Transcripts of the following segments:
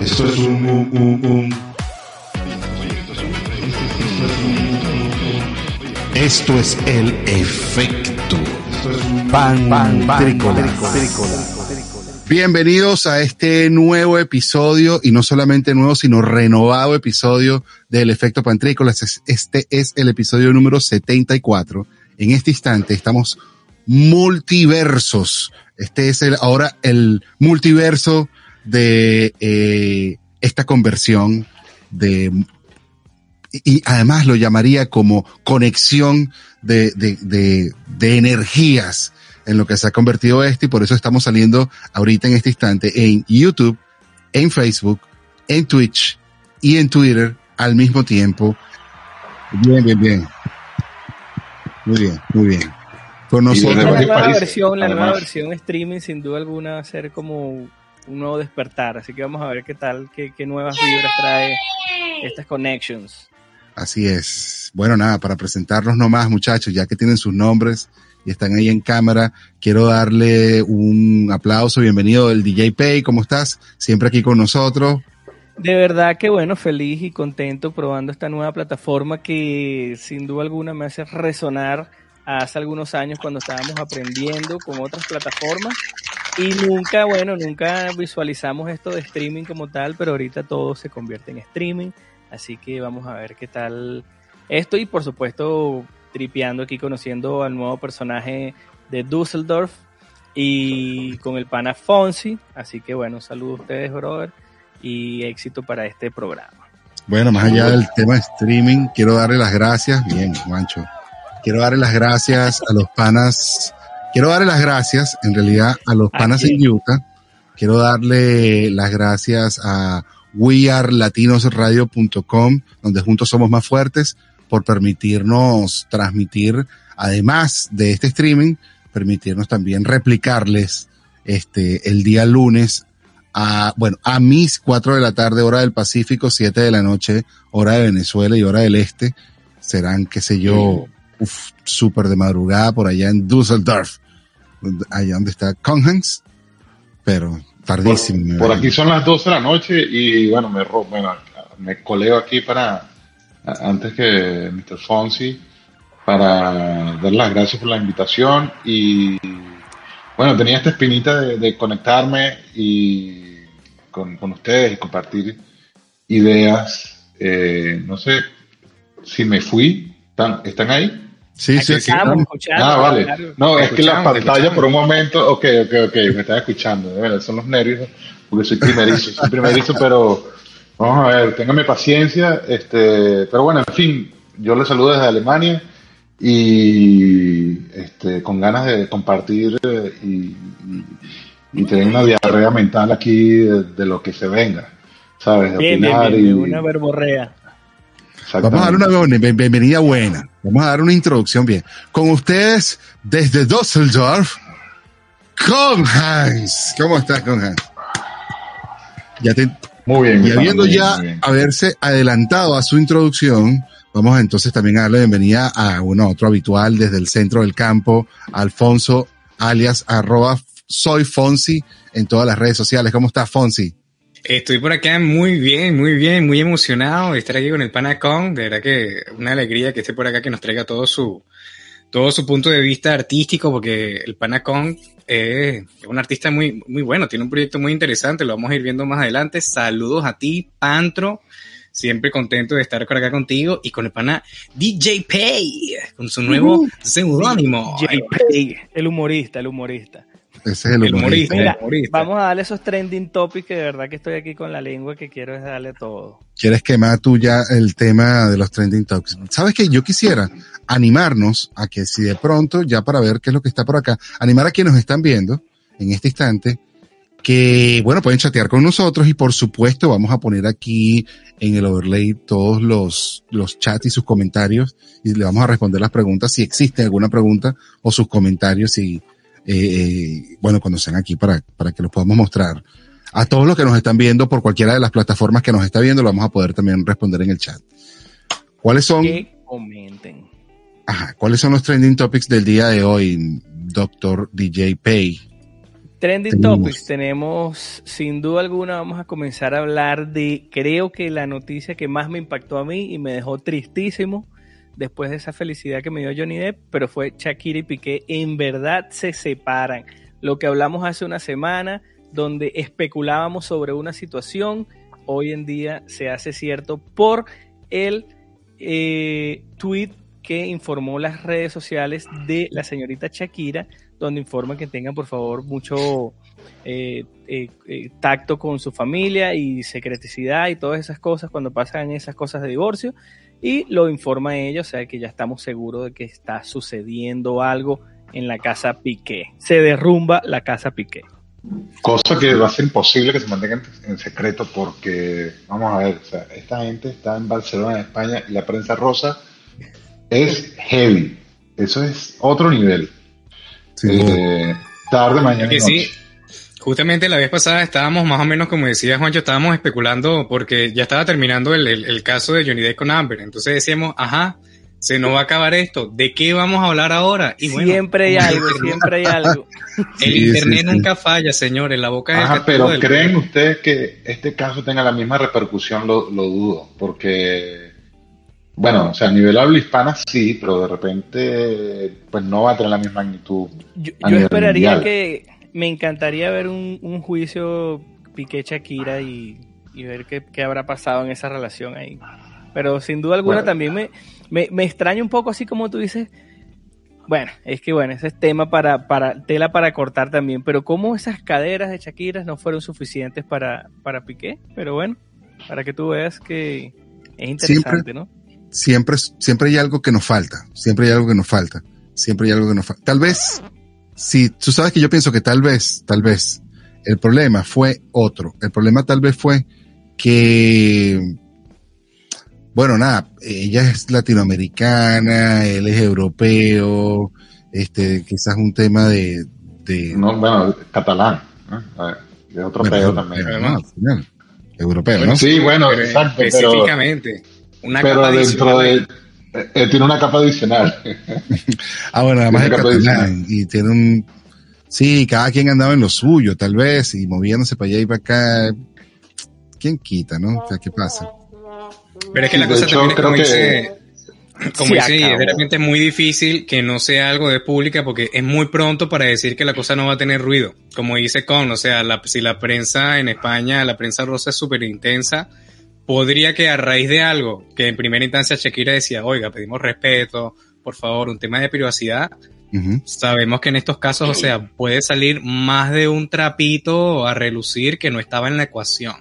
Esto es un, un. Esto es el efecto pan, pan, Bienvenidos a este nuevo episodio, y no solamente nuevo, sino renovado episodio del efecto pantrícolas. Este es el episodio número 74. En este instante estamos multiversos. Este es el, ahora el multiverso de eh, esta conversión de y además lo llamaría como conexión de, de, de, de, energías en lo que se ha convertido esto y por eso estamos saliendo ahorita en este instante en YouTube, en Facebook, en Twitch y en Twitter al mismo tiempo. Bien, bien, bien. Muy bien, muy bien. Con nosotros. La nueva, versión, la nueva versión streaming sin duda alguna va a ser como un nuevo despertar, así que vamos a ver qué tal, qué, qué nuevas vibras trae estas connections. Así es. Bueno, nada, para presentarlos nomás, muchachos, ya que tienen sus nombres y están ahí en cámara, quiero darle un aplauso. Bienvenido el DJ Pay, ¿cómo estás? Siempre aquí con nosotros. De verdad que bueno, feliz y contento probando esta nueva plataforma que sin duda alguna me hace resonar hace algunos años cuando estábamos aprendiendo con otras plataformas. Y nunca, bueno, nunca visualizamos esto de streaming como tal, pero ahorita todo se convierte en streaming, así que vamos a ver qué tal esto. Y por supuesto tripeando aquí conociendo al nuevo personaje de Dusseldorf y con el pana Fonsi, así que bueno, saludos a ustedes, brother, y éxito para este programa. Bueno, más allá del tema de streaming, quiero darle las gracias, bien, Mancho, Quiero darle las gracias a los panas. Quiero darle las gracias, en realidad, a los panas en Utah. Quiero darle las gracias a wearlatinosradio.com, donde juntos somos más fuertes, por permitirnos transmitir, además de este streaming, permitirnos también replicarles este, el día lunes a, bueno, a mis cuatro de la tarde, hora del Pacífico, siete de la noche, hora de Venezuela y hora del Este. Serán, qué sé yo, súper de madrugada por allá en Düsseldorf, allá donde está Conhans, pero tardísimo. Por, aquí son las 12 de la noche y bueno, me, bueno, me coleo aquí para, antes que Mr. Fonsi, para dar las gracias por la invitación y bueno, tenía esta espinita de, conectarme y con, con, ustedes y compartir ideas. Eh, no sé si me fui, ¿están, ¿están ahí? Sí, sí, sí. Ah, vale. no, es que la pantalla por un momento, ok, ok, ok, me están escuchando. De verdad, son los nervios, porque soy primerizo, soy primerizo, pero vamos a ver, téngame paciencia. Este, pero bueno, en fin, yo les saludo desde Alemania y este, con ganas de compartir eh, y, y, tener una diarrea mental aquí de, lo que se venga, ¿sabes? De bien, bien, bien, y, una verborrea. Vamos a dar una bienvenida buena. Vamos a dar una introducción bien. Con ustedes, desde Düsseldorf, con Hans. ¿Cómo estás, con Hans? Ya te, muy bien. Y habiendo ya haberse adelantado a su introducción, vamos entonces también a darle bienvenida a uno otro habitual desde el centro del campo, Alfonso, alias arroba soy Fonsi en todas las redes sociales. ¿Cómo estás, Fonsi? Estoy por acá muy bien, muy bien, muy emocionado de estar aquí con el Panacon. De verdad que una alegría que esté por acá, que nos traiga todo su, todo su punto de vista artístico, porque el Panacon es un artista muy, muy bueno, tiene un proyecto muy interesante, lo vamos a ir viendo más adelante. Saludos a ti, Pantro. Siempre contento de estar por acá contigo y con el pana DJ Pay, con su nuevo uh, seudónimo. DJ Pay, el humorista, el humorista. Ese es el, humorista. Vamos a darle esos trending topics que de verdad que estoy aquí con la lengua que quiero es darle todo. ¿Quieres quemar tú ya el tema de los trending topics? ¿Sabes que Yo quisiera animarnos a que si de pronto, ya para ver qué es lo que está por acá, animar a quienes nos están viendo en este instante, que bueno, pueden chatear con nosotros y por supuesto vamos a poner aquí en el overlay todos los, los chats y sus comentarios y le vamos a responder las preguntas si existe alguna pregunta o sus comentarios si eh, eh, bueno, cuando sean aquí para, para que los podamos mostrar. A todos los que nos están viendo por cualquiera de las plataformas que nos está viendo, lo vamos a poder también responder en el chat. ¿Cuáles son? Que comenten. Ajá, ¿cuáles son los trending topics del día de hoy, doctor DJ Pay? Trending Topics, tenemos sin duda alguna, vamos a comenzar a hablar de, creo que la noticia que más me impactó a mí y me dejó tristísimo después de esa felicidad que me dio Johnny Depp, pero fue Shakira y Piqué, en verdad se separan. Lo que hablamos hace una semana, donde especulábamos sobre una situación, hoy en día se hace cierto por el eh, tweet que informó las redes sociales de la señorita Shakira, donde informa que tengan por favor mucho eh, eh, eh, tacto con su familia y secreticidad y todas esas cosas cuando pasan esas cosas de divorcio. Y lo informa ella, o sea que ya estamos seguros de que está sucediendo algo en la casa Piqué. Se derrumba la casa Piqué. Cosa que va a ser imposible que se mantenga en secreto porque, vamos a ver, o sea, esta gente está en Barcelona, en España, y la prensa rosa es heavy. Eso es otro nivel. Eh, tarde, mañana. y sí, justamente la vez pasada estábamos más o menos, como decía Juancho, estábamos especulando porque ya estaba terminando el, caso de Johnny Depp con Amber. Entonces decíamos, ajá, se nos va a acabar esto. ¿De qué vamos a hablar ahora? Y siempre hay algo, siempre hay algo. El internet nunca falla, señores. La boca Ajá, pero ¿creen ustedes que este caso tenga la misma repercusión? Lo, lo dudo, porque bueno, o sea, a nivel habla hispana sí, pero de repente pues no va a tener la misma magnitud. Yo, esperaría que, me encantaría ver un, juicio Piqué Shakira y, ver qué, habrá pasado en esa relación ahí. Pero sin duda alguna también me, me, extraña un poco así como tú dices. Bueno, es que bueno, ese es tema para, para tela para cortar también. Pero cómo esas caderas de Shakira no fueron suficientes para, para Piqué. Pero bueno, para que tú veas que es interesante, ¿no? siempre, siempre hay algo que nos falta, siempre hay algo que nos falta, siempre hay algo que nos falta. Tal vez, si tú sabes que yo pienso que tal vez, tal vez, el problema fue otro. El problema tal vez fue que, bueno, nada, ella es latinoamericana, él es europeo, este, quizás un tema de, de no, bueno, catalán, de otro bueno, también. europeo, ¿no? Sí, bueno, exacto, específicamente. Pero dentro de. Eh, tiene una capa adicional. ah, bueno, además es catalán y tiene un. Sí, cada quien andaba en lo suyo, tal vez, y moviéndose para allá y para acá. ¿Quién quita, no? O sea, ¿qué pasa? Pero es que la cosa también es como dice, como dice, es realmente muy difícil que no sea algo de pública porque es muy pronto para decir que la cosa no va a tener ruido. Como dice Con, o sea, la, si la prensa en España, la prensa rosa es súper intensa, podría que a raíz de algo que en primera instancia Shakira decía, oiga, pedimos respeto, por favor, un tema de privacidad, sabemos que en estos casos, o sea, puede salir más de un trapito a relucir que no estaba en la ecuación.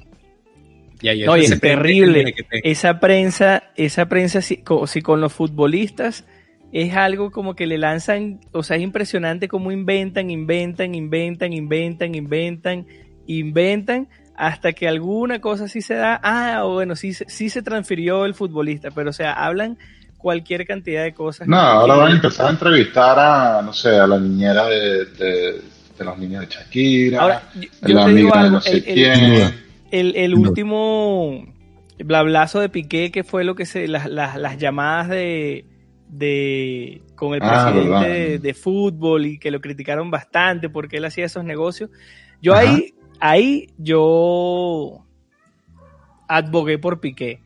Y ahí es terrible. Esa prensa, esa prensa, si, con los futbolistas, es algo como que le lanzan, o sea, es impresionante cómo inventan, inventan, inventan, inventan, inventan, inventan, hasta que alguna cosa sí se da, ah, bueno, sí, sí se transfirió el futbolista, pero o sea, hablan cualquier cantidad de cosas. No, ahora van a empezar a entrevistar a, no sé, a la niñera de, de, los niños de Shakira, ahora, yo, la amiga de no sé el, quién. El, el, último blablazo de Piqué, que fue lo que se, las, las, las llamadas de, de con el ah, presidente de, fútbol y que lo criticaron bastante porque él hacía esos negocios. Yo ahí ahí yo advogué por Piqué.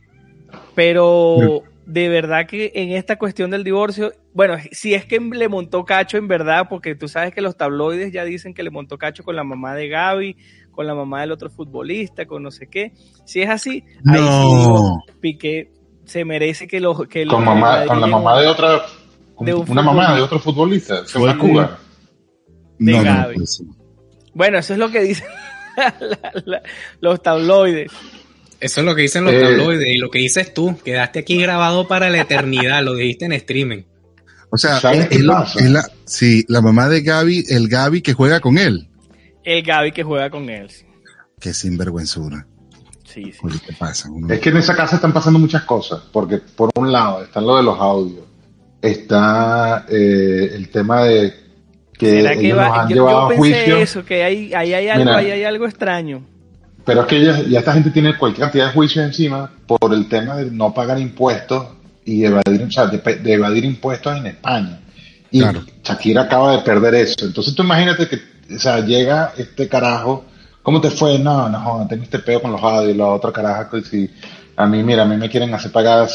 Pero de verdad que en esta cuestión del divorcio, bueno, si es que le montó cacho en verdad, porque tú sabes que los tabloides ya dicen que le montó cacho con la mamá de Gaby, con la mamá del otro futbolista, con no sé qué. Si es así, ahí Piqué se merece que lo que con, mamá, con la mamá de otra una mamá de otro futbolista, se fue Cuba. De Gaby. bueno, eso es lo que dicen los tabloides. Eso es lo que dicen los eh, tabloides y lo que dices tú. Quedaste aquí grabado para la eternidad, lo dijiste en streaming. O sea, es, la, la mamá de Gaby, el Gaby que juega con él. El Gaby que juega con él. Qué sinvergüenzura. Sí, sí. pasa? Es que en esa casa están pasando muchas cosas, porque por un lado están lo de los audios, está eh, el tema de ¿Será que va? yo, pensé eso, que hay, ahí hay algo, hay algo extraño. Pero es que ya, esta gente tiene cualquier cantidad de juicios encima por el tema de no pagar impuestos y evadir, o sea, de, evadir impuestos en España. Y Shakira acaba de perder eso. Entonces tú imagínate que o sea, llega este carajo, ¿cómo te fue? No, no, tengo este peo con los audios y la otra caraja, pues si a mí, mira, a mí me quieren hacer pagar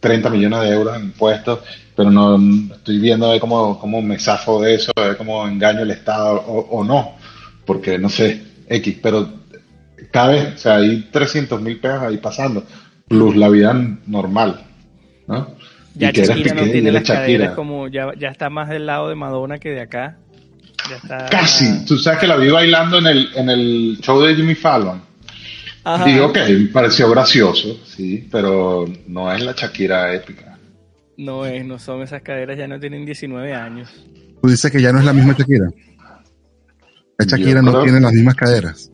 30 millones de euros en impuestos, pero no estoy viendo ver cómo, cómo me zafo de eso, ver cómo engaño el Estado o, no, porque no sé, X, pero cada vez, o sea, hay 300 mil pesos ahí pasando, plus la vida normal, ¿no? Ya Shakira no tiene las caderas como, ya, ya está más del lado de Madonna que de acá. Casi, tú sabes que la vi bailando en el, en el show de Jimmy Fallon. Digo que me pareció gracioso, sí, pero no es la Shakira épica. No es, no son esas caderas, ya no tienen 19 años. Tú dices que ya no es la misma Shakira. La Shakira no tiene las mismas caderas.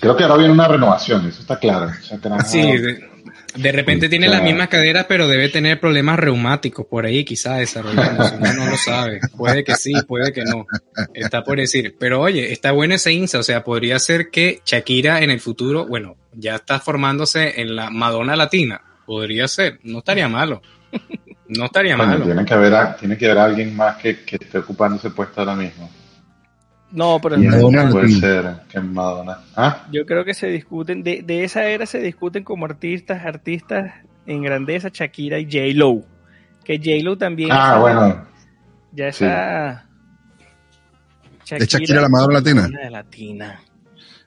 Creo que ahora viene una renovación, eso está claro. sí, de, repente tiene las mismas caderas, pero debe tener problemas reumáticos por ahí, quizás desarrollando. Uno no lo sabe. Puede que sí, puede que no. Está por decir. Pero oye, está bueno ese INSA. O sea, podría ser que Shakira en el futuro, bueno, ya está formándose en la Madonna Latina. Podría ser. No estaría malo. No estaría malo. Tiene que, haber, tiene que haber alguien más que, que esté ocupando ese puesto ahora mismo. No, pero Madonna puede ser que Madonna. ¿Ah? Yo creo que se discuten, de, de, esa era se discuten como artistas, artistas en grandeza, Shakira y J. Lo. Que J. Lo también. Ah, bueno. Ya está. ¿Es Shakira la Madonna latina? latina.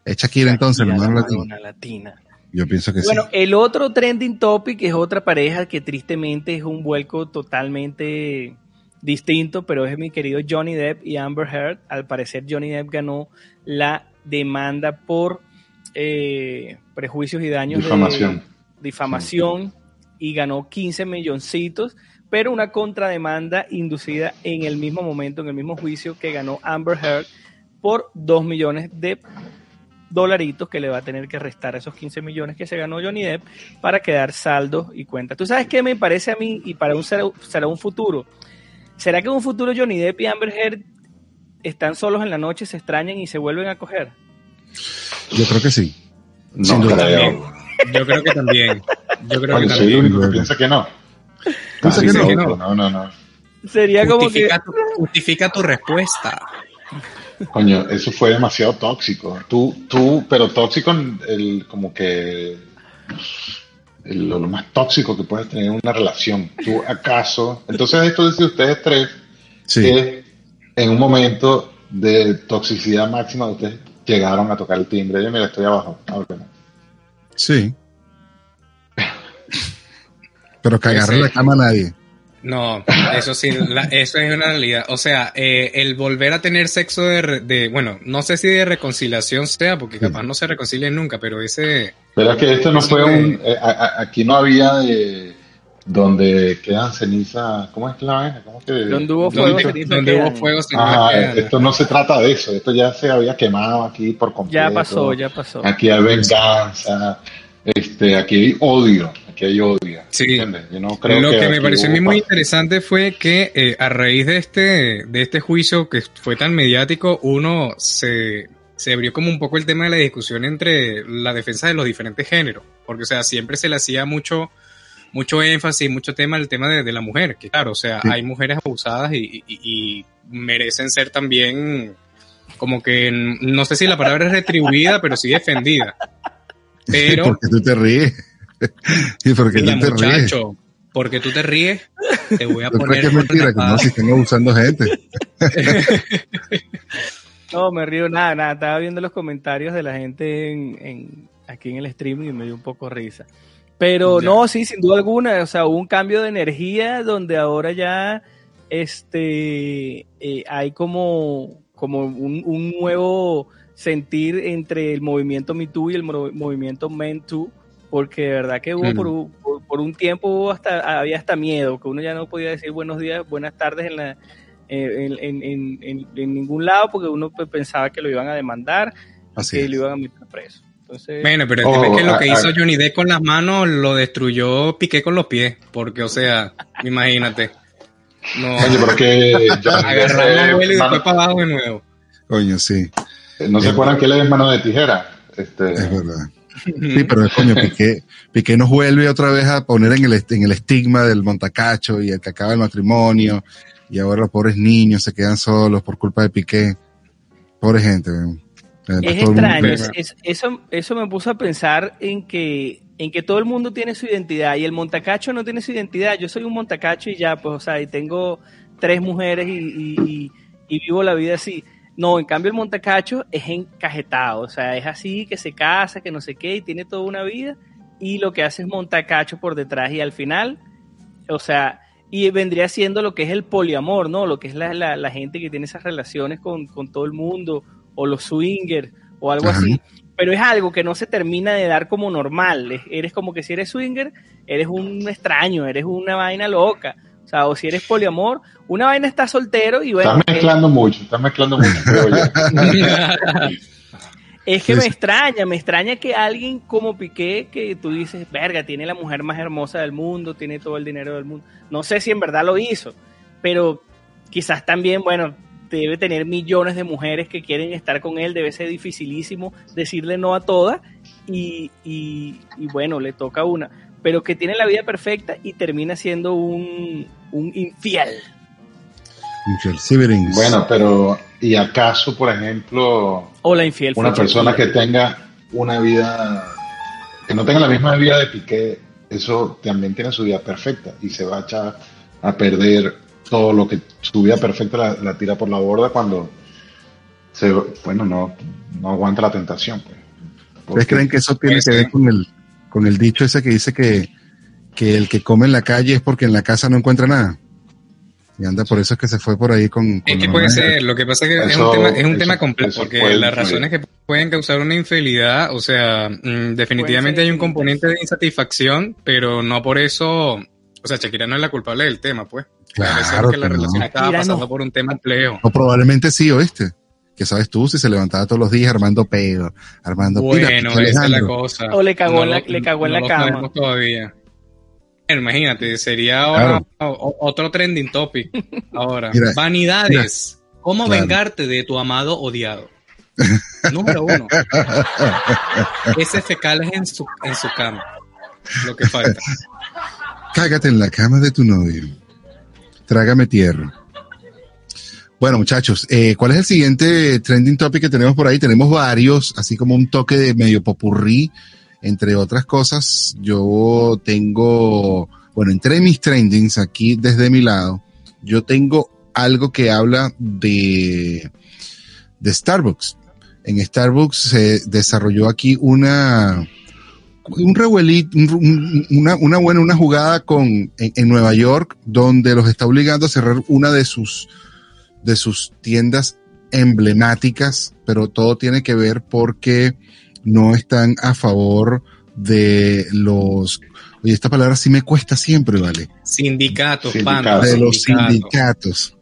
Es Shakira, entonces la Madonna latina. latina. Yo pienso que sí. Bueno, el otro trending topic es otra pareja que tristemente es un vuelco totalmente distinto, pero es mi querido Johnny Depp y Amber Heard. Al parecer Johnny Depp ganó la demanda por eh, prejuicios y daños difamación. de difamación y ganó 15 milloncitos, pero una contrademanda inducida en el mismo momento, en el mismo juicio que ganó Amber Heard por 2 millones de dolaritos que le va a tener que restar esos 15 millones que se ganó Johnny Depp para quedar saldo y cuenta. ¿Tú sabes qué me parece a mí y para un será un futuro? ¿Será que en un futuro Johnny Depp y Amber Heard están solos en la noche, se extrañan y se vuelven a coger? Yo creo que sí. No creo. Yo creo que también. Yo creo que soy el único que piensa que no. Piensa que no. no. No, no, Sería como que... Tu, justifica tu respuesta. Coño, eso fue demasiado tóxico. Tú, tú, pero tóxico, el, como que lo, más tóxico que puedes tener en una relación. ¿Tú acaso? Entonces esto dice ustedes tres que en un momento de toxicidad máxima ustedes llegaron a tocar el timbre. Yo mira, estoy abajo. Sí. Pero que agarre la cama a nadie. No, eso sí, eso es una realidad. O sea, eh, el volver a tener sexo de, bueno, no sé si de reconciliación sea, porque capaz no se reconcilien nunca, pero ese... Pero es que esto no fue un... Eh, aquí no había de donde quedan cenizas, ¿cómo es que la vaina? ¿Cómo que, donde hubo fuego, donde, hubo fuego ah, esto no se trata de eso, esto ya se había quemado aquí por completo. Ya pasó, ya pasó. Aquí hay venganza, este, aquí hay odio, hay odio. Sí. Lo que, me pareció a mí muy interesante fue que eh, a raíz de este, de este juicio que fue tan mediático, uno se, se abrió como un poco el tema de la discusión entre la defensa de los diferentes géneros, porque o sea, siempre se le hacía mucho, mucho énfasis, mucho tema el tema de, la mujer, que claro, o sea, hay mujeres abusadas y, y, merecen ser también como que, no sé si la palabra es retribuida, pero sí defendida. Pero, porque tú te ríes. y porque tú te ríes. Porque tú te ríes, te voy a poner. Es mentira, que no, si están abusando gente. no, me río nada, nada. Estaba viendo los comentarios de la gente en, aquí en el streaming y me dio un poco risa. Pero no, sí, sin duda alguna, o sea, hubo un cambio de energía donde ahora ya este eh, hay como, como un, un, nuevo sentir entre el movimiento Me Too y el movimiento Men Too, porque de verdad que hubo por, por, un tiempo hasta había hasta miedo, que uno ya no podía decir buenos días, buenas tardes en, la, en, en, en, ningún lado, porque uno pues, pensaba que lo iban a demandar, Así que lo iban a meter preso. Entonces, bueno, pero el que lo que hizo Johnny Depp con las manos lo destruyó Piqué con los pies, porque, o sea, imagínate. No, Oye, porque agarrar la abuela y después para abajo de nuevo. Coño, sí. ¿No se acuerdan que le es mano de tijera? Este... Es verdad. Sí, pero es coño, Piqué, Piqué nos vuelve otra vez a poner en el, en el estigma del montacacho y el que acaba el matrimonio y ahora los pobres niños se quedan solos por culpa de Piqué. Pobre gente. Es extraño, eso, eso me puso a pensar en que, en que todo el mundo tiene su identidad y el montacacho no tiene su identidad. Yo soy un montacacho y ya, pues, o sea, y tengo tres mujeres y, y vivo la vida así. No, en cambio el montacacho es encajetado, o sea, es así que se casa, que no sé qué, y tiene toda una vida, y lo que hace es montacacho por detrás, y al final, o sea, y vendría siendo lo que es el poliamor, ¿no? Lo que es la, la, gente que tiene esas relaciones con, todo el mundo, o los swingers, o algo así. Pero es algo que no se termina de dar como normal. Eres como que si eres swinger, eres un extraño, eres una vaina loca. O sea, o si eres poliamor, una vaina está soltero y bueno. Estás mezclando mucho, estás mezclando mucho, Es que me extraña, me extraña que alguien como Piqué, que tú dices, verga, tiene la mujer más hermosa del mundo, tiene todo el dinero del mundo. No sé si en verdad lo hizo, pero quizás también, bueno, debe tener millones de mujeres que quieren estar con él, debe ser dificilísimo decirle no a todas y, y, y bueno, le toca una pero que tiene la vida perfecta y termina siendo un, un infiel. Infiel, Bueno, pero ¿y acaso, por ejemplo, o la infiel una persona que tenga una vida, que no tenga la misma vida de Piqué, eso también tiene su vida perfecta y se va a echar a perder todo lo que su vida perfecta la, tira por la borda cuando se, bueno, no, no aguanta la tentación. Pues. ¿Ustedes creen que eso tiene que ver con el, con el dicho ese que dice que, el que come en la calle es porque en la casa no encuentra nada. Y anda, por eso es que se fue por ahí con... es que puede ser, lo que pasa es que es un tema, es un tema complejo, porque las razones que pueden causar una infidelidad, o sea, mm, definitivamente hay un componente de insatisfacción, pero no por eso, o sea, Shakira no es la culpable del tema, pues. Claro que la relación estaba pasando por un tema complejo. O probablemente sí, ¿oíste? Que sabes tú si se levantaba todos los días armando pedo, armando Bueno, esa es la cosa. O le cagó, en la, le cagó en la cama. todavía. Imagínate, sería ahora otro trending topic. Ahora, vanidades. ¿Cómo vengarte de tu amado odiado? Número uno. Ese fecales en su, en su cama. Lo que falta. Cágate en la cama de tu novio. Trágame tierra. Bueno, muchachos, eh, ¿cuál es el siguiente trending topic que tenemos por ahí? Tenemos varios, así como un toque de medio popurrí, entre otras cosas. Yo tengo, bueno, entre mis trendings aquí desde mi lado, yo tengo algo que habla de, de Starbucks. En Starbucks se desarrolló aquí una, un una buena, una jugada con, en, en Nueva York, donde los está obligando a cerrar una de sus de sus tiendas emblemáticas, pero todo tiene que ver porque no están a favor de los Oye, esta palabra sí me cuesta siempre, ¿vale? Sindicatos, de los sindicatos.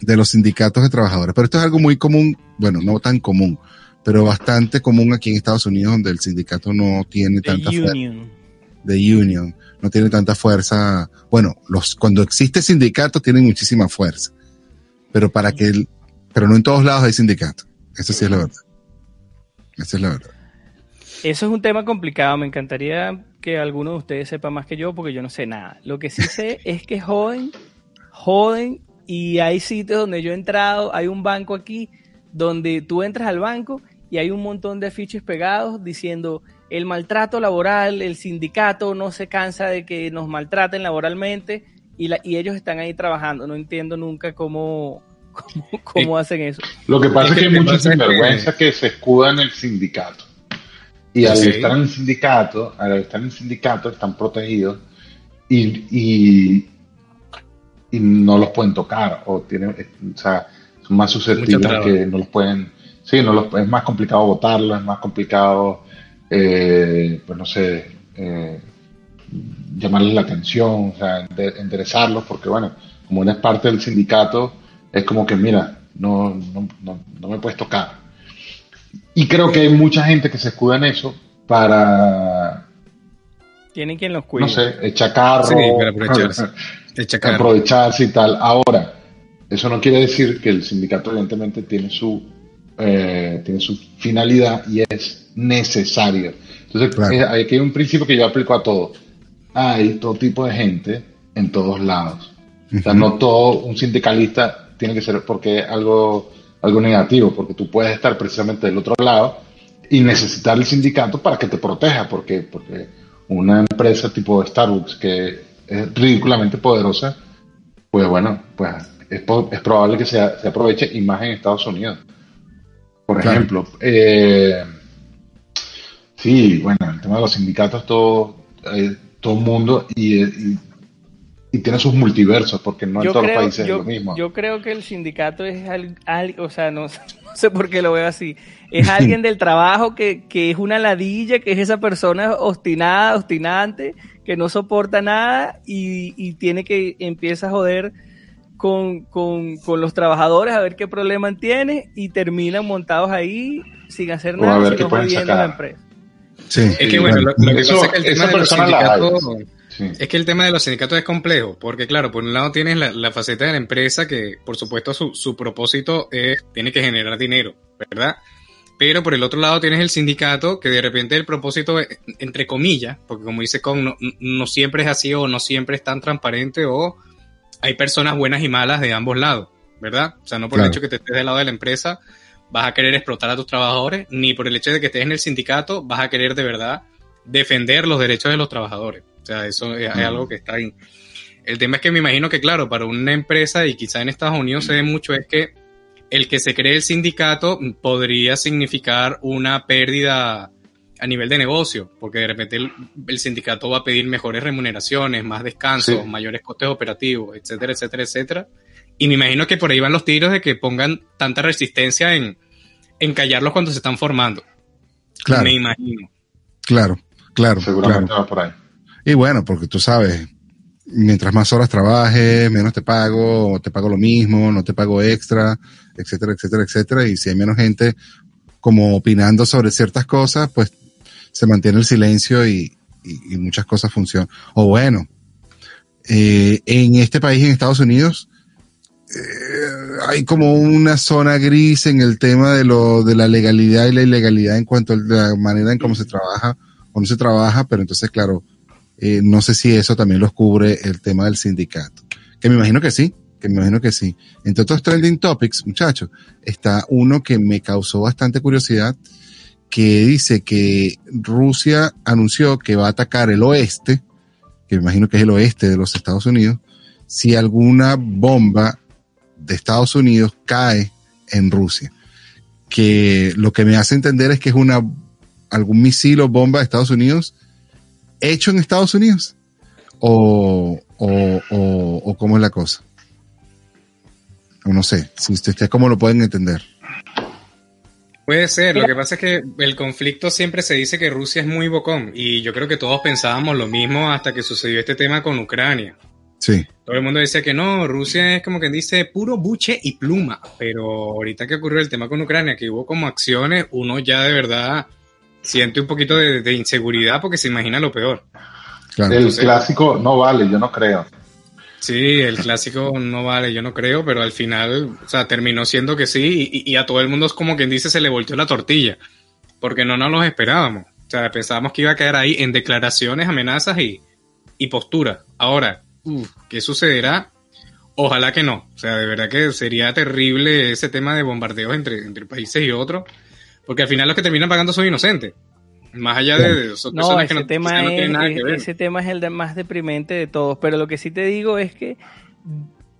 De los sindicatos de trabajadores. Pero esto es algo muy común, bueno, no tan común, pero bastante común aquí en Estados Unidos, donde el sindicato no tiene tanta fuerza. De union. No tiene tanta fuerza. Bueno, los, cuando existe sindicato tienen muchísima fuerza pero para que el, pero no en todos lados hay sindicato. Eso sí es la verdad. Esa es la verdad. Eso es un tema complicado. Me encantaría que alguno de ustedes sepa más que yo, porque yo no sé nada. Lo que sí sé es que joden, joden, y hay sitios donde yo he entrado, hay un banco aquí, donde tú entras al banco y hay un montón de afiches pegados diciendo el maltrato laboral, el sindicato no se cansa de que nos maltraten laboralmente y, la, y ellos están ahí trabajando. No entiendo nunca cómo, cómo, hacen eso. Lo que pasa es que, hay mucha sinvergüenza que se escudan en el sindicato. Y al estar en el sindicato, al estar en el sindicato están protegidos y, y, no los pueden tocar o tienen, o sea, son más susceptibles que no los pueden, sí, no los, es más complicado votarlos, es más complicado, eh, pues no sé, eh, llamarles la atención, o sea, enderezarlos, porque bueno, como una es parte del sindicato, es como que, mira, no, no, no, me puedes tocar. Y creo que hay mucha gente que se escuda en eso para... Tienen quien los cuide. No sé, echar carro, aprovecharse. y tal. Ahora, eso no quiere decir que el sindicato evidentemente tiene su, eh, tiene su finalidad y es necesario. Entonces, hay un principio que yo aplico a todo hay todo tipo de gente en todos lados. O sea, no todo un sindicalista tiene que ser porque algo, algo negativo, porque tú puedes estar precisamente del otro lado y necesitar el sindicato para que te proteja, porque, porque una empresa tipo Starbucks que es ridículamente poderosa, pues bueno, pues es, es probable que se, se, aproveche y más en Estados Unidos. Por ejemplo, eh, sí, bueno, el tema de los sindicatos, todo, eh, todo el mundo y, y, tiene sus multiversos, porque no en todos los países yo, es lo mismo. Yo creo que el sindicato es algo, o sea, no, no, sé por qué lo veo así. Es alguien del trabajo que, que es una ladilla, que es esa persona obstinada, obstinante, que no soporta nada y, y tiene que empieza a joder con, con, con, los trabajadores a ver qué problema tiene y terminan montados ahí sin hacer nada, sino jodiendo la empresa. Sí, es que bueno, lo, lo que Eso- pasa es que el tema de los sindicatos, Sí. es que el tema de los sindicatos es complejo, porque claro, por un lado tienes la, la faceta de la empresa que, por supuesto, su, su propósito es, tiene que generar dinero, ¿verdad? Pero por el otro lado tienes el sindicato que de repente el propósito, es, entre comillas, porque como dice Con, no, no siempre es así o no siempre es tan transparente o hay personas buenas y malas de ambos lados, ¿verdad? O sea, no por Claro. el hecho que te estés del lado de la empresa vas a querer explotar a tus trabajadores, ni por el hecho de que estés en el sindicato vas a querer de verdad defender los derechos de los trabajadores. O sea, eso es, es algo que está ahí. El tema es que me imagino que, claro, para una empresa, y quizá en Estados Unidos se ve mucho, es que el que se cree el sindicato podría significar una pérdida a nivel de negocio, porque de repente el, el sindicato va a pedir mejores remuneraciones, más descansos, Sí. mayores costes operativos, etcétera, etcétera, etcétera. Y me imagino que por ahí van los tiros de que pongan tanta resistencia en, en callarlos cuando se están formando. Claro, Me imagino. claro, claro, Seguramente claro. va por ahí. Y bueno, porque tú sabes, mientras más horas trabajes, menos te pago, o te pago lo mismo, no te pago extra, etcétera, etcétera, etcétera. Y si hay menos gente como opinando sobre ciertas cosas, pues se mantiene el silencio y, y- y muchas cosas funcionan. O bueno, eh, en este país, en Estados Unidos, eh, hay como una zona gris en el tema de lo de la legalidad y la ilegalidad en cuanto a la manera en cómo se trabaja o no se trabaja, pero entonces, claro, eh, no sé si eso también los cubre el tema del sindicato. Que me imagino que sí, que me imagino que sí. Entre otros trending topics, muchachos, está uno que me causó bastante curiosidad, que dice que Rusia anunció que va a atacar el oeste, que me imagino que es el oeste de los Estados Unidos, si alguna bomba de Estados Unidos cae en Rusia. Que lo que me hace entender es que es una algún misil o bomba de Estados Unidos hecho en Estados Unidos o, o, o, o cómo es la cosa. O no sé, si ustedes cómo lo pueden entender. Puede ser, lo que pasa es que el conflicto siempre se dice que Rusia es muy bocón y yo creo que todos pensábamos lo mismo hasta que sucedió este tema con Ucrania. Sí, Todo el mundo decía que no, Rusia es como quien dice puro buche y pluma, pero ahorita que ocurrió el tema con Ucrania, que hubo como acciones, uno ya de verdad siente un poquito de, de inseguridad porque se imagina lo peor. claro. El clásico no vale, yo no creo. Sí, el clásico no vale, yo no creo, pero al final, o sea, terminó siendo que sí y, y a todo el mundo es como quien dice se le volteó la tortilla, porque no nos los esperábamos. O sea, pensábamos que iba a quedar ahí en declaraciones, amenazas y, y postura. Ahora, uf, ¿qué sucederá? Ojalá que no. O sea, de verdad que sería terrible ese tema de bombardeos entre, entre países y otros, porque al final los que terminan pagando son inocentes. Más allá de, de son No, personas que no, tema, no es, tienen nada que ver. ese tema es el de- más deprimente de todos. Pero lo que sí te digo es que,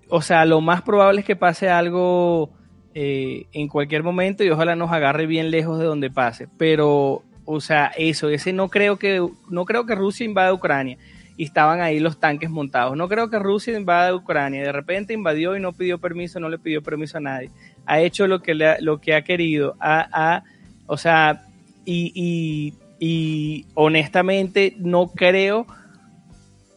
o sea, lo más probable es que pase algo eh, en cualquier momento y ojalá nos agarre bien lejos de donde pase. Pero, o sea, eso, ese no creo que, no creo que Rusia invada Ucrania y estaban ahí los tanques montados. No creo que Rusia invada Ucrania. De repente invadió y no pidió permiso, no le pidió permiso a nadie. Ha hecho lo que, ha, lo que ha querido. Ha, ha- o sea, y, y, y honestamente no creo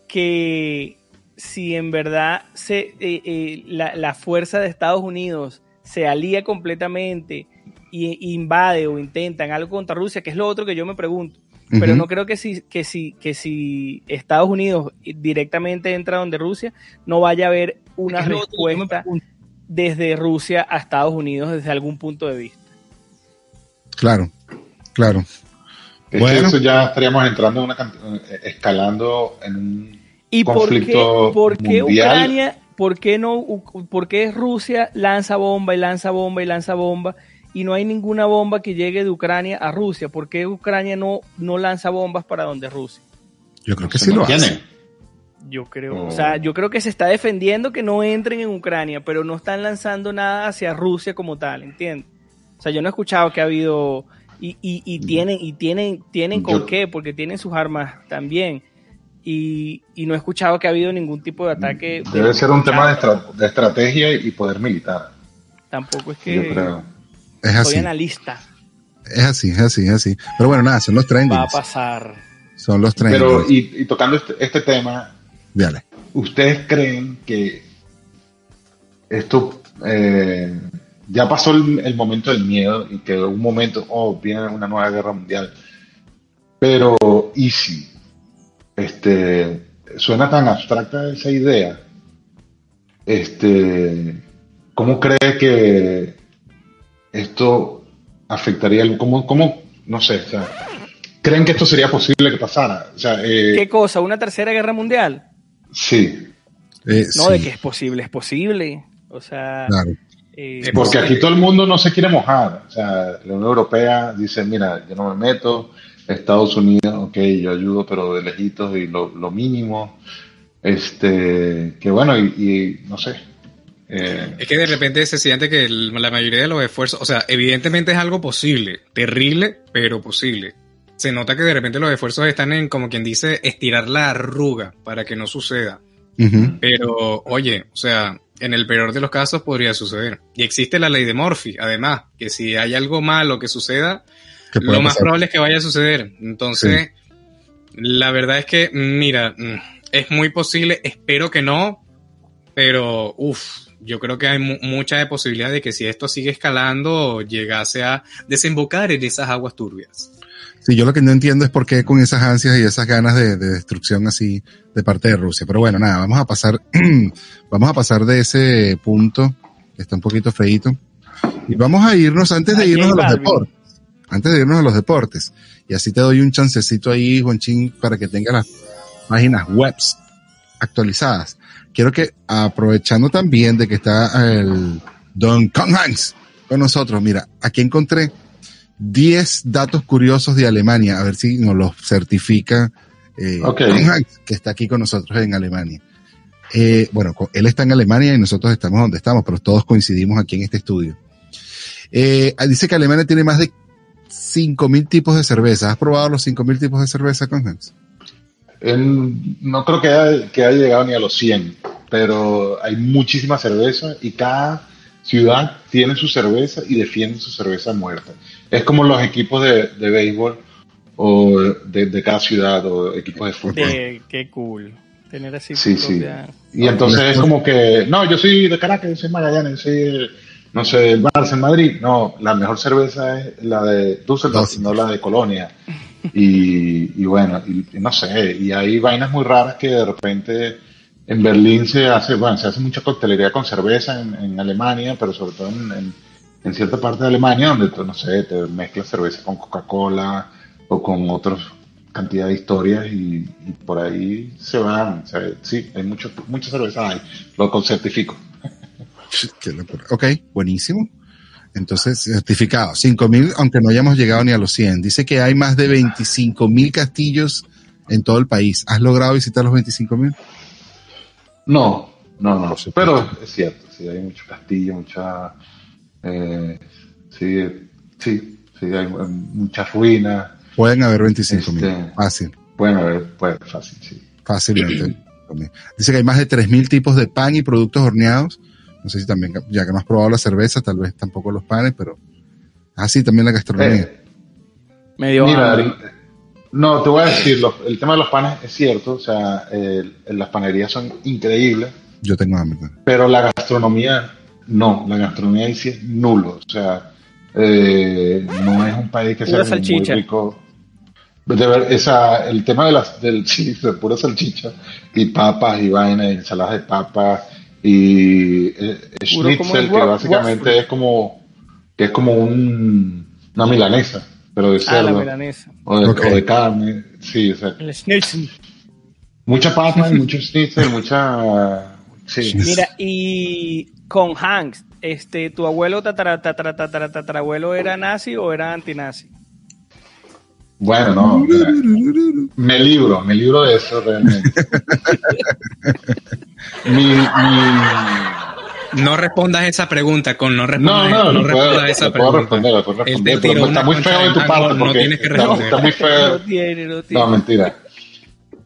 que si en verdad se, eh, eh, la, la fuerza de Estados Unidos se alía completamente y invade o intentan algo contra Rusia, que es lo otro que yo me pregunto. Pero no creo que si, que si, que si Estados Unidos directamente entra donde Rusia, no vaya a haber una Es respuesta desde Rusia a Estados Unidos desde algún punto de vista. Claro, claro. Es que Bueno. eso ya estaríamos entrando en una eh, escalando en un ¿Y por qué, por qué mundial. Ucrania, ¿por qué no, por qué Rusia lanza bomba y lanza bomba y lanza bomba y no hay ninguna bomba que llegue de Ucrania a Rusia? ¿Por qué Ucrania no, no lanza bombas para donde Rusia? Yo creo que sí lo hace. Yo creo, o sea, yo creo que se está defendiendo que no entren en Ucrania, pero no están lanzando nada hacia Rusia como tal, ¿entiendes? O sea, yo no he escuchado que ha habido y, y, y tienen y tienen tienen con qué, porque tienen sus armas también. Y, y, no he escuchado que ha habido ningún tipo de ataque. Debe ser un tema de, estrategia y poder militar. Tampoco es que es así. soy analista. Es así, es así, es así. Pero bueno, nada, son los trending. Va a pasar. Son los trending. Pero, y, tocando este, este tema, Dale. ¿ustedes creen que esto eh, ya pasó el, momento del miedo y que un momento, oh, viene una nueva guerra mundial? Pero, ¿y si? Este, suena tan abstracta esa idea. Este, ¿cómo cree que esto afectaría? ¿Cómo, cómo no sé, o sea, creen que esto sería posible que pasara? O sea, eh, ¿Qué cosa? ¿Una tercera guerra mundial? Sí. Eh, no, de que es posible, es posible. O sea, eh, porque aquí todo el mundo no se quiere mojar. O sea, la Unión Europea dice, mira, yo no me meto. Estados Unidos, ok, yo ayudo, pero de lejitos y lo, mínimo. Este, que bueno, y, no sé. Eh, es que de repente se siente que la mayoría de los esfuerzos, o sea, evidentemente es algo posible, terrible, pero posible. Se nota que de repente los esfuerzos están en, como quien dice, estirar la arruga para que no suceda. Pero, oye, o sea, en el peor de los casos podría suceder. Y existe la ley de Murphy, además, que si hay algo malo que suceda, lo más probable es que vaya a suceder. Entonces, la verdad es que, mira, mm, es muy posible, espero que no, pero, uff, yo creo que hay mucha posibilidad de que si esto sigue escalando, llegase a desembocar en esas aguas turbias. Sí, yo lo que no entiendo es por qué con esas ansias y esas ganas de, destrucción así de parte de Rusia. Pero bueno, nada, vamos a pasar, vamos a pasar de ese punto que está un poquito feito. Y vamos a irnos antes de irnos a los deportes antes de irnos a los deportes. Y así te doy un chancecito ahí, Juanchín, para que tengas las páginas webs actualizadas. Quiero que, aprovechando también de que está el Don Conhans con nosotros, mira, aquí encontré 10 datos curiosos de Alemania, a ver si nos los certifica eh, que está aquí con nosotros en Alemania. Eh, bueno, él está en Alemania y nosotros estamos donde estamos, pero todos coincidimos aquí en este estudio. Eh, dice que Alemania tiene más de 5.000 tipos de cerveza. ¿Has probado los 5.000 tipos de cerveza, no creo que haya, que haya llegado ni a los 100, pero hay muchísima cerveza y cada ciudad tiene su cerveza y defiende su cerveza muerta. Es como los equipos de, de béisbol o de, cada ciudad o equipos de fútbol. Qué, cool tener así. Sí, sí. Y entonces es como que, no, yo soy de Caracas, yo soy Magallanes, soy no sé, el Barça en Madrid, no, la mejor cerveza es la de Düsseldorf, no la de Colonia. Y, bueno, y, no sé, y hay vainas muy raras que de repente en Berlín se hace, bueno, se hace mucha coctelería con cerveza en, Alemania, pero sobre todo en, cierta parte de Alemania donde, no sé, te mezclas cerveza con Coca-Cola o con otras cantidad de historias y, por ahí se van, sí, hay mucho, mucha cerveza ahí, lo certifico. Ok, buenísimo. Entonces, certificado. 5.000, aunque no hayamos llegado ni a los 100. Dice que hay más de 25.000 castillos en todo el país. ¿Has logrado visitar los 25.000? No, no, no. Pero es cierto, sí, hay muchos castillos, mucha... Eh, sí, sí, sí, hay muchas ruinas. Pueden haber 25.000. Este, fácil. Pueden haber, puede, fácil, sí. Fácilmente. Dice que hay más de 3.000 tipos de pan y productos horneados no sé si también, ya que no has probado la cerveza, tal vez tampoco los panes, pero así también la gastronomía. Eh, Medio mira, no, te voy a decir, el tema de los panes es cierto, o sea, las panerías son increíbles. Yo tengo hambre. Pero la gastronomía, no, la gastronomía ahí sí es nulo, o sea, eh, no es un país que sea muy rico. De ver, esa, el tema de las, del sí, de pura salchicha y papas y vainas, ensaladas de papas y eh, schnitzel que básicamente es como que es como un, una milanesa pero de ah, cerdo. o, de, carne sí o sea, el schnitzel. Mucha papa y mucho schnitzel mucha Sí. Mira, y con Hanks, este, ¿tu abuelo tatara, tatara, tatara, tatarabuelo era nazi o era antinazi? Bueno, no. mira, me libro, me libro de eso realmente. mi, mi, No respondas esa pregunta con no no, respondas, no, no, puedo, respondas esa puedo pregunta. puedo te responder. pero está muy feo de tu parte no porque tienes que está, responder. está muy feo. No tiene, no tiene. No, mentira.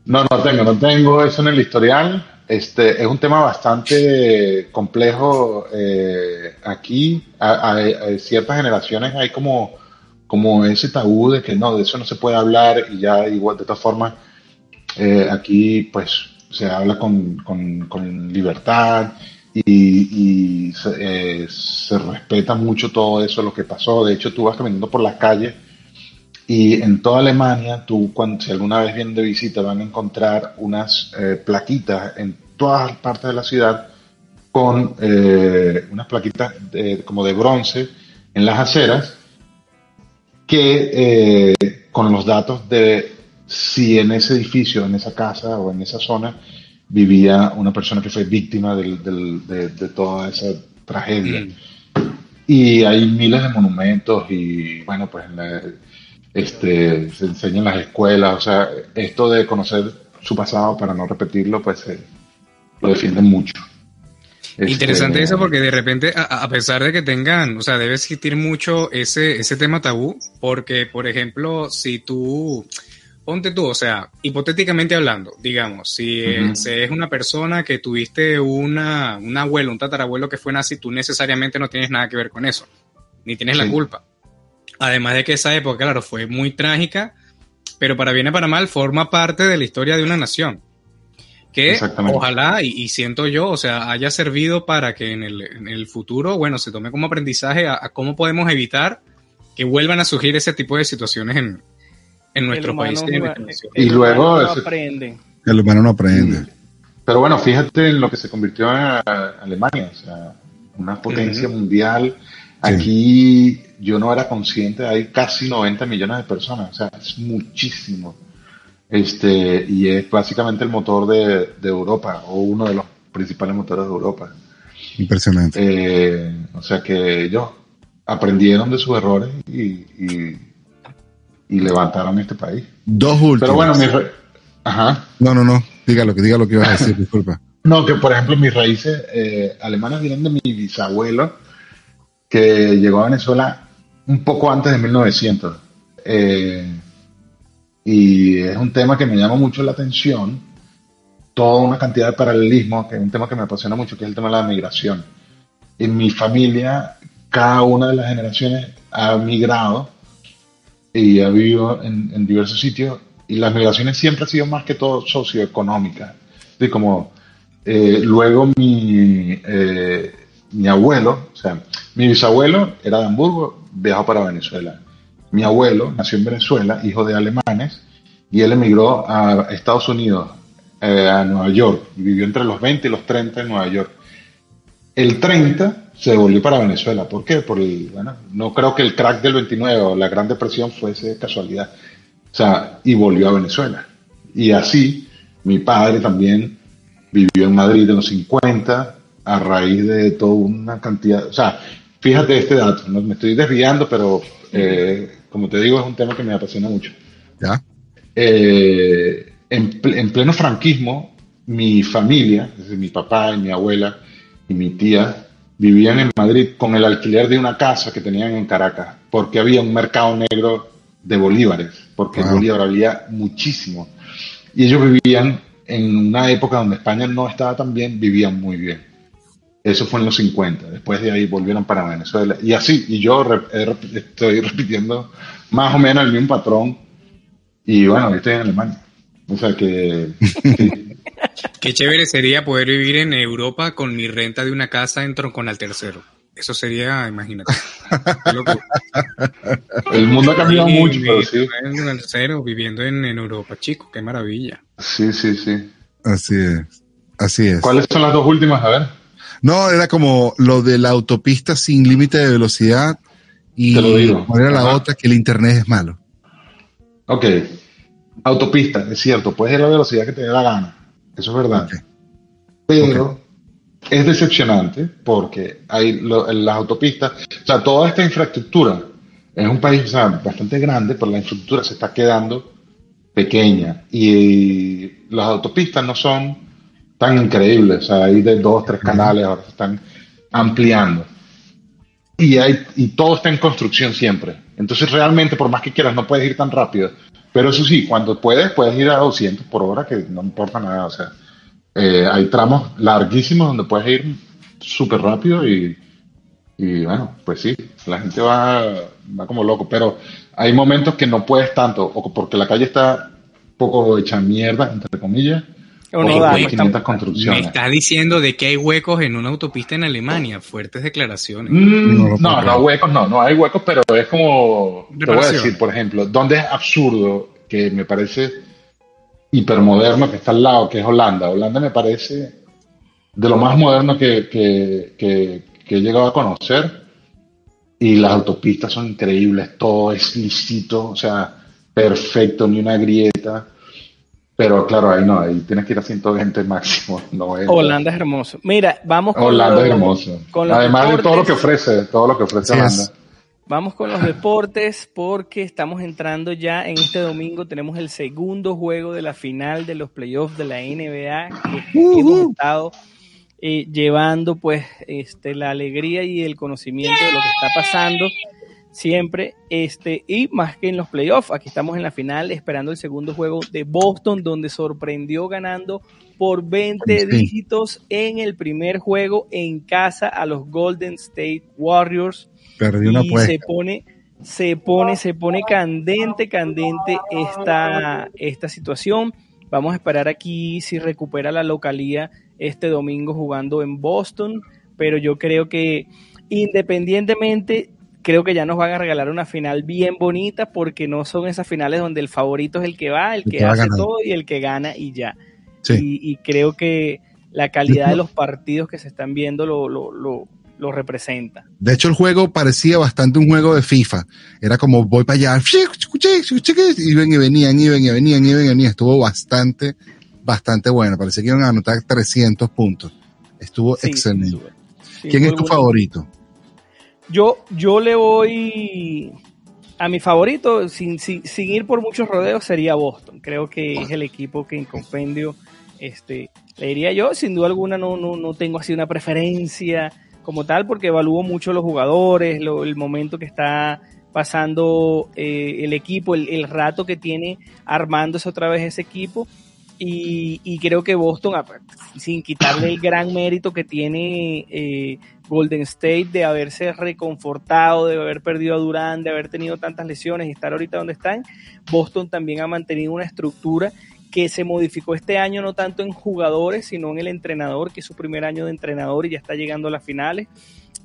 No, no tengo, no tengo eso en el historial. Este es un tema bastante complejo eh, aquí. A, a- a ciertas generaciones hay como, como ese tabú de que no, de eso no se puede hablar y ya igual de todas formas eh, aquí pues se habla con, con- con libertad y, eh, se respeta mucho todo eso, lo que pasó. De hecho, tú vas caminando por las calles y en toda Alemania, tú, cuando, si alguna vez vienen de visita, van a encontrar unas eh, plaquitas en todas partes de la ciudad con unas plaquitas como de bronce en las aceras que eh, con los datos de si en ese edificio, en esa casa o en esa zona vivía una persona que fue víctima del- del- de, de toda esa tragedia. Y hay miles de monumentos y bueno, pues en la- este, se enseña en las escuelas, o sea, esto de conocer su pasado para no repetirlo, pues eh, lo defienden mucho. Este, Interesante eso porque de repente, a, a pesar de que tengan, o sea, debe existir mucho ese, ese tema tabú, porque, por ejemplo, si tú, ponte tú, o sea, hipotéticamente hablando, digamos, si, si es una persona que tuviste una, un abuelo, un tatarabuelo que fue nazi, tú necesariamente no tienes nada que ver con eso, ni tienes la culpa. Además de que esa época, claro, fue muy trágica, pero para bien o para mal forma parte de la historia de una nación que ojalá y, y siento yo, o sea, haya servido para que en el, en el futuro, bueno, se tome como aprendizaje a, a cómo podemos evitar que vuelvan a surgir ese tipo de situaciones en, en nuestro país. y en. Y el luego humano no aprende. El humano no aprende. Pero bueno, fíjate en lo que se convirtió en a- Alemania, o sea, una potencia mundial. Aquí yo no era consciente, hay casi 90 millones de personas, o sea, es muchísimo. Este, y es básicamente el motor de, de Europa, o uno de los principales motores de Europa. Impresionante. Eh, o sea que ellos aprendieron de sus errores y, y, y levantaron este país. Dos últimos. Pero bueno, mi re- Ajá. No, no, no. Diga lo que diga lo que ibas a decir, disculpa. No, que por ejemplo mis raíces eh, alemanas vienen de mi bisabuelo, que llegó a Venezuela un poco antes de 1900. Eh, y es un tema que me llama mucho la atención, toda una cantidad de paralelismo, que es un tema que me apasiona mucho, que es el tema de la migración. En mi familia, cada una de las generaciones ha migrado y ha vivido en, en diversos sitios, y las migraciones siempre han sido más que todo socioeconómicas. Como eh, luego mi, eh, mi abuelo, o sea, mi bisabuelo era de Hamburgo, viajó para Venezuela. Mi abuelo nació en Venezuela, hijo de alemanes, y él emigró a Estados Unidos, eh, a Nueva York, y vivió entre los 20 y los 30 en Nueva York. El 30 se volvió para Venezuela. ¿Por qué? Por bueno, no creo que el crack del 29 o la Gran Depresión fuese casualidad. O sea, y volvió a Venezuela. Y así, mi padre también vivió en Madrid en los 50 a raíz de toda una cantidad. O sea, fíjate este dato, ¿no? me estoy desviando, pero eh, como te digo, es un tema que me apasiona mucho. ¿Ya? Eh, en, pl- en pleno franquismo, mi familia, es decir, mi papá y mi abuela y mi tía, vivían en Madrid con el alquiler de una casa que tenían en Caracas, porque había un mercado negro de bolívares, porque el Wow. bolívar había muchísimo. Y ellos vivían en una época donde España no estaba tan bien, vivían muy bien. Eso fue en los 50. Después de ahí volvieron para Venezuela. Y así, y yo rep- estoy repitiendo más o menos el mismo patrón. Y bueno, yo estoy en Alemania. O sea que... Qué chévere sería poder vivir en Europa con mi renta de una casa en Troncón al tercero. Eso sería, imagínate. El mundo ha cambiado Sí, mucho, pero sí. en el tercero, viviendo en, en Europa, chico, qué maravilla. Sí, sí, sí. Así es. Así es. ¿Cuáles son las dos últimas? A ver. No, era como lo de la autopista sin límite de velocidad y Te lo digo. era la Ajá. otra que el internet es malo. Ok. Autopista, es cierto. Puedes ir a la velocidad que te dé la gana. Eso es verdad. Pero es decepcionante porque hay las autopistas, o sea, toda esta infraestructura es un país bastante grande, pero la infraestructura se está quedando pequeña y las autopistas no son tan increíbles, o sea, hay de dos, tres canales, ahora se están ampliando. Y, hay, y todo está en construcción siempre. Entonces realmente, por más que quieras, no puedes ir tan rápido. Pero eso sí, cuando puedes, puedes ir a 200 por hora, que no importa nada. O sea, eh, hay tramos larguísimos donde puedes ir súper rápido y, y, bueno, pues sí, la gente va, va como loco. Pero hay momentos que no puedes tanto, o porque la calle está un poco hecha mierda, entre comillas, o no da, 500 construcciones. Me estás diciendo de que hay huecos en una autopista en Alemania, fuertes declaraciones. Mm, no, no, huecos no, no hay huecos, pero es como, te voy a decir, por ejemplo, donde es absurdo, que me parece hipermoderno, que está al lado, que es Holanda. Holanda me parece de lo más moderno que, que, que, que he llegado a conocer. Y las autopistas son increíbles, todo es lícito, o sea, perfecto, ni una grieta. Pero claro, ahí no, ahí tienes que ir a 120 máximo. No Holanda es hermoso. Mira, vamos con Holanda es hermoso. Además de todo lo que ofrece, todo lo que ofrece Holanda. Vamos con los deportes porque estamos entrando ya en este domingo. Tenemos el segundo juego de la final de los playoffs de la NBA que hemos estado eh, llevando pues este, la alegría y el conocimiento de lo que está pasando siempre, este, y más que en los playoffs, aquí estamos en la final esperando el segundo juego de Boston, donde sorprendió ganando por 20 dígitos en el primer juego en casa a los Golden State Warriors. Una y se pone, se pone, se pone candente, candente esta, esta situación. Vamos a esperar aquí si recupera la localía este domingo jugando en Boston, pero yo creo que independientemente creo que ya nos van a regalar una final bien bonita porque no son esas finales donde el favorito es el que va, el, que, hace todo y el que gana y ya. Y, creo que la calidad de los partidos que se están viendo lo, lo, lo, lo, representa. De hecho, el juego parecía bastante un juego de FIFA. Era como voy para allá, iban y venían, iban y venían, iban y venían. Estuvo bastante, bastante bueno. Parecía que iban a anotar 300 puntos. Estuvo excelente. ¿Quién es tu favorito? Yo, yo le voy a mi favorito, sin, sin, ir por muchos rodeos, sería Boston. Creo que es el equipo que en compendio, este, le diría yo, sin duda alguna no, no, no tengo así una preferencia como tal, porque evalúo mucho los jugadores, el momento que está pasando eh, el equipo, el, el, rato que tiene armándose otra vez ese equipo. Y, creo que Boston, sin quitarle el gran mérito que tiene eh, Golden State de haberse reconfortado, de haber perdido a Durán, de haber tenido tantas lesiones y estar ahorita donde están, Boston también ha mantenido una estructura que se modificó este año no tanto en jugadores, sino en el entrenador, que es su primer año de entrenador y ya está llegando a las finales.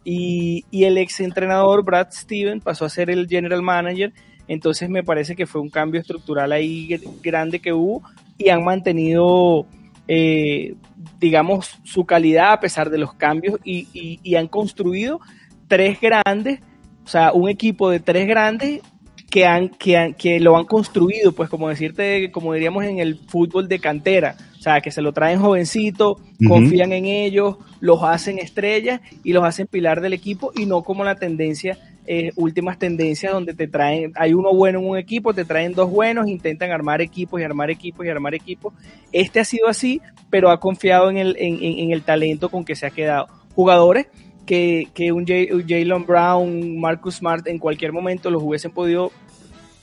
Y, y el ex entrenador Brad Steven pasó a ser el general manager, entonces me parece que fue un cambio estructural ahí grande que hubo y han mantenido eh, digamos, su calidad a pesar de los cambios y, han construido tres grandes, o sea, un equipo de tres grandes que, han, que, que lo han construido, pues como decirte, como diríamos en el fútbol de cantera, o sea, que se lo traen jovencito, confían en ellos, los hacen estrellas y los hacen pilar del equipo y no como la tendencia eh, últimas tendencias donde te traen, hay uno bueno en un equipo, te traen dos buenos, intentan armar equipos y armar equipos y armar equipos. Este ha sido así, pero ha confiado en el, en, el talento con que se ha quedado. Jugadores que, que un Jalen Brown, Marcus Smart en cualquier momento los hubiesen podido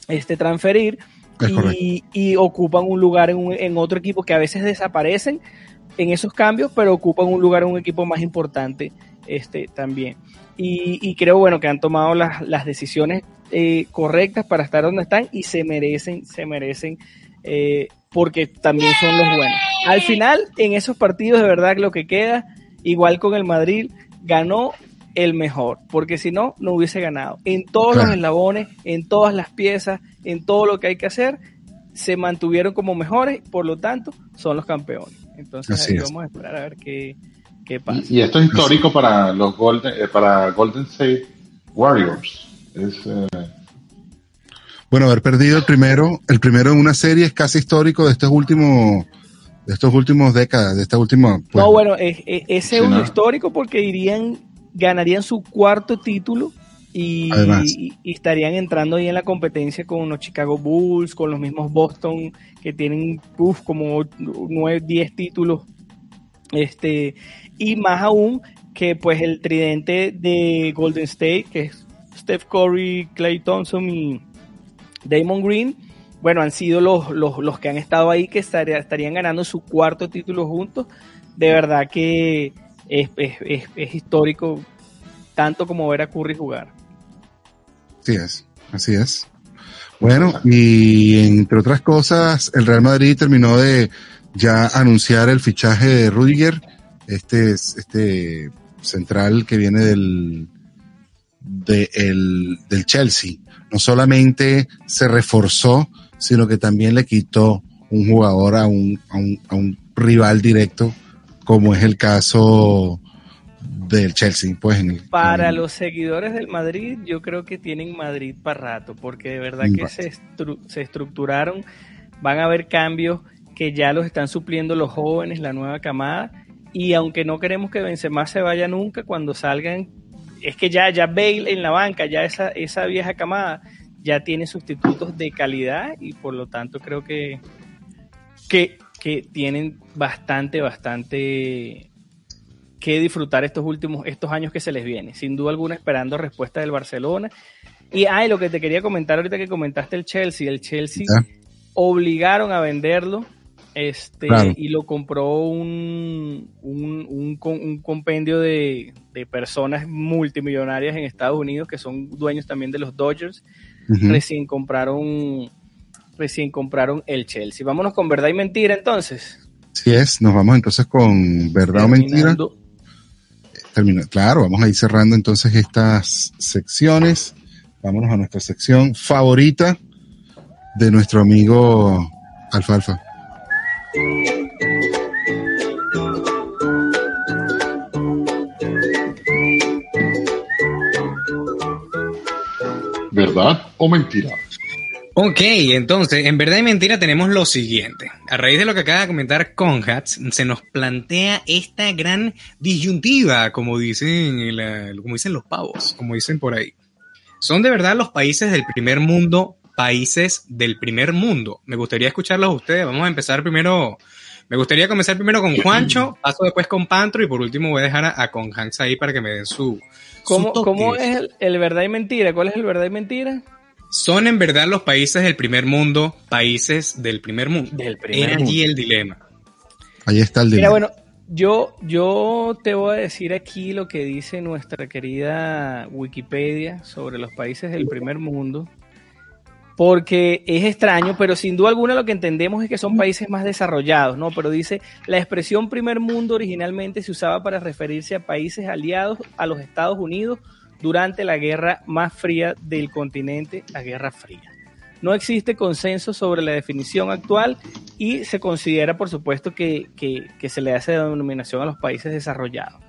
este, transferir y, y, ocupan un lugar en, un, en otro equipo que a veces desaparecen en esos cambios, pero ocupan un lugar en un equipo más importante este, también y, creo bueno que han tomado las, las decisiones eh, correctas para estar donde están y se merecen, se merecen eh, porque también son los buenos. Al final, en esos partidos de verdad lo que queda, igual con el Madrid, ganó el mejor, porque si no, no hubiese ganado. En todos los eslabones, en todas las piezas, en todo lo que hay que hacer, se mantuvieron como mejores, por lo tanto, son los campeones. Entonces, vamos a esperar a ver qué, y, esto es histórico para los Golden, eh, para Golden State Warriors. Eh, bueno, haber perdido el primero, el primero en una serie es casi histórico de estos últimos de estos últimos décadas, de esta última. Pues, no, bueno, es, ese es un histórico porque irían, ganarían su cuarto título y, estarían entrando ahí en la competencia con los Chicago Bulls, con los mismos Boston que tienen como 9, 10 títulos. Este, y más aún que pues el tridente de Golden State, que es Steph Curry, Clay Thompson y Damon Green, bueno, han sido los, los, que han estado ahí que estarían ganando su cuarto título juntos. De verdad que es, histórico tanto como ver a Curry jugar. Así es, así es. Bueno, y entre otras cosas, el Real Madrid terminó de ya anunciar el fichaje de Rudiger, este, este central que viene del, de el, del Chelsea. No solamente se reforzó, sino que también le quitó un jugador a un, a un, a un rival directo, como es el caso del Chelsea. Pues en el, para los seguidores del Madrid, yo creo que tienen Madrid para rato, porque de verdad que se, se estructuraron, van a haber cambios que ya los están supliendo los jóvenes, la nueva camada, y aunque no queremos que Benzema se vaya nunca, cuando salgan, es que ya, ya Bale en la banca, ya esa, esa vieja camada, ya tiene sustitutos de calidad y por lo tanto creo que, que, que tienen bastante, bastante que disfrutar estos últimos, estos años que se les viene. Sin duda alguna esperando respuesta del Barcelona. Y ay, lo que te quería comentar ahorita que comentaste el Chelsea, el Chelsea obligaron a venderlo este, y lo compró un, un, un, compendio de, personas multimillonarias en Estados Unidos que son dueños también de los Dodgers. Recién compraron recién compraron el Chelsea. Vámonos con verdad y mentira entonces. Sí es, nos vamos entonces con verdad o mentira. Claro, vamos a ir cerrando entonces estas secciones. Vámonos a nuestra sección favorita de nuestro amigo Alfalfa. ¿Verdad o mentira? Ok, entonces, en verdad y mentira tenemos lo siguiente. A raíz de lo que acaba de comentar Conhats, se nos plantea esta gran disyuntiva, como dicen, como dicen los pavos, como dicen por ahí. ¿Son de verdad los países del primer mundo países del primer mundo? Me gustaría escucharlos a ustedes. Vamos a empezar primero me gustaría comenzar primero con Juancho, paso después con Pantro y por último voy a dejar a, con Hans ahí para que me den su. ¿Cómo, ¿cómo es el, verdad y mentira? ¿Cuál es el verdad y mentira? Son en verdad los países del primer mundo, países del primer mundo. Del primer Era allí el dilema. Ahí está el dilema. Mira, bueno, yo, yo te voy a decir aquí lo que dice nuestra querida Wikipedia sobre los países del primer mundo porque es extraño, pero sin duda alguna lo que entendemos es que son países más desarrollados, ¿no? Pero dice, la expresión primer mundo originalmente se usaba para referirse a países aliados a los Estados Unidos durante la guerra más fría del continente, la Guerra Fría. No existe consenso sobre la definición actual y se considera, por supuesto, que, que, se le hace denominación a los países desarrollados.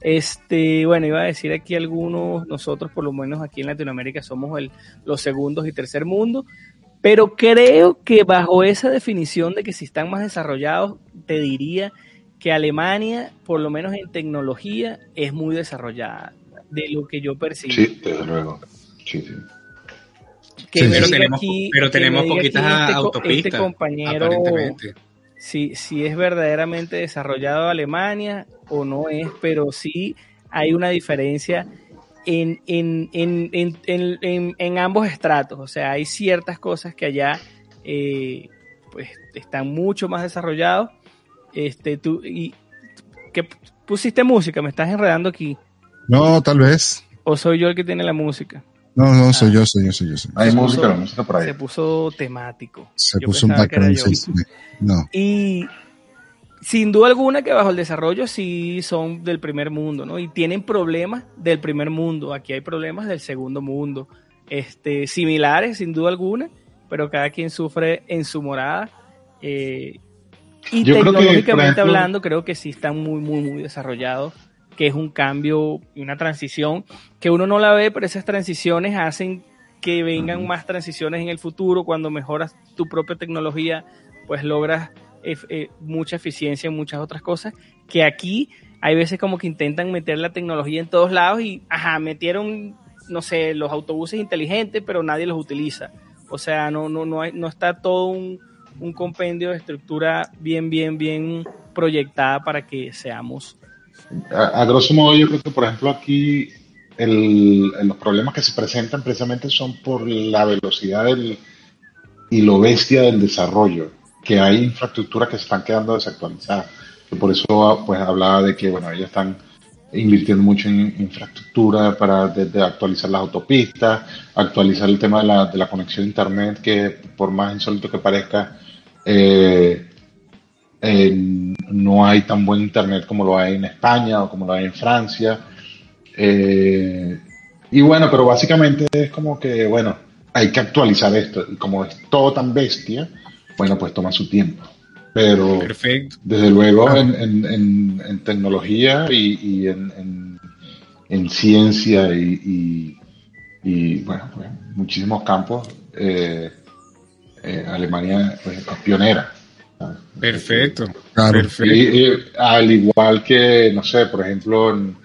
Este, bueno, iba a decir aquí algunos, nosotros por lo menos aquí en Latinoamérica somos el, los segundos y tercer mundo, pero creo que bajo esa definición de que si están más desarrollados, te diría que Alemania, por lo menos en tecnología, es muy desarrollada, de lo que yo percibo. Sí, desde luego. Sí, sí. pero, tenemos, pero tenemos poquitas este, autopistas. Este compañero, si, si es verdaderamente desarrollado Alemania o no es, pero sí hay una diferencia en, en, en, en ambos estratos. O sea, hay ciertas cosas que allá eh, pues, están mucho más desarrollados. Este, tú, y, ¿qué, pusiste música? Me estás enredando aquí. No, tal vez. ¿O soy yo el que tiene la música? No, no, soy yo, soy yo, soy yo. Hay música, música por ahí. Se puso temático. Se puso un background. No. Y sin duda alguna que bajo el desarrollo sí son del primer mundo, ¿no? Y tienen problemas del primer mundo. Aquí hay problemas del segundo mundo. Este, similares, sin duda alguna, pero cada quien sufre en su morada. Eh, y tecnológicamente hablando, creo que sí están muy, muy, muy desarrollados que es un cambio y una transición que uno no la ve, pero esas transiciones hacen que vengan más transiciones en el futuro. Cuando mejoras tu propia tecnología, pues logras eh, mucha eficiencia en muchas otras cosas, que aquí hay veces como que intentan meter la tecnología en todos lados y, ajá, metieron, no sé, los autobuses inteligentes, pero nadie los utiliza. O sea, no, no, no, hay, no está todo un, un compendio de estructura bien, bien, bien proyectada para que seamos. A, grosso modo, yo creo que, por ejemplo, aquí los problemas que se presentan precisamente son por la velocidad del, y lo bestia del desarrollo, que hay infraestructuras que se están quedando desactualizadas. por eso pues hablaba de que, bueno, ellos están invirtiendo mucho en infraestructura para actualizar las autopistas, actualizar el tema de la, de la conexión a Internet, que por más insólito que parezca, eh, no hay tan buen Internet como lo hay en España o como lo hay en Francia. Eh, y bueno, pero básicamente es como que, bueno, hay que actualizar esto. Y como es todo tan bestia, bueno, pues toma su tiempo. Pero desde luego en, en, tecnología y, en, ciencia y, bueno, pues, muchísimos campos, eh, eh, Alemania pues, es pionera. Perfecto. al igual que, no sé, por ejemplo, en,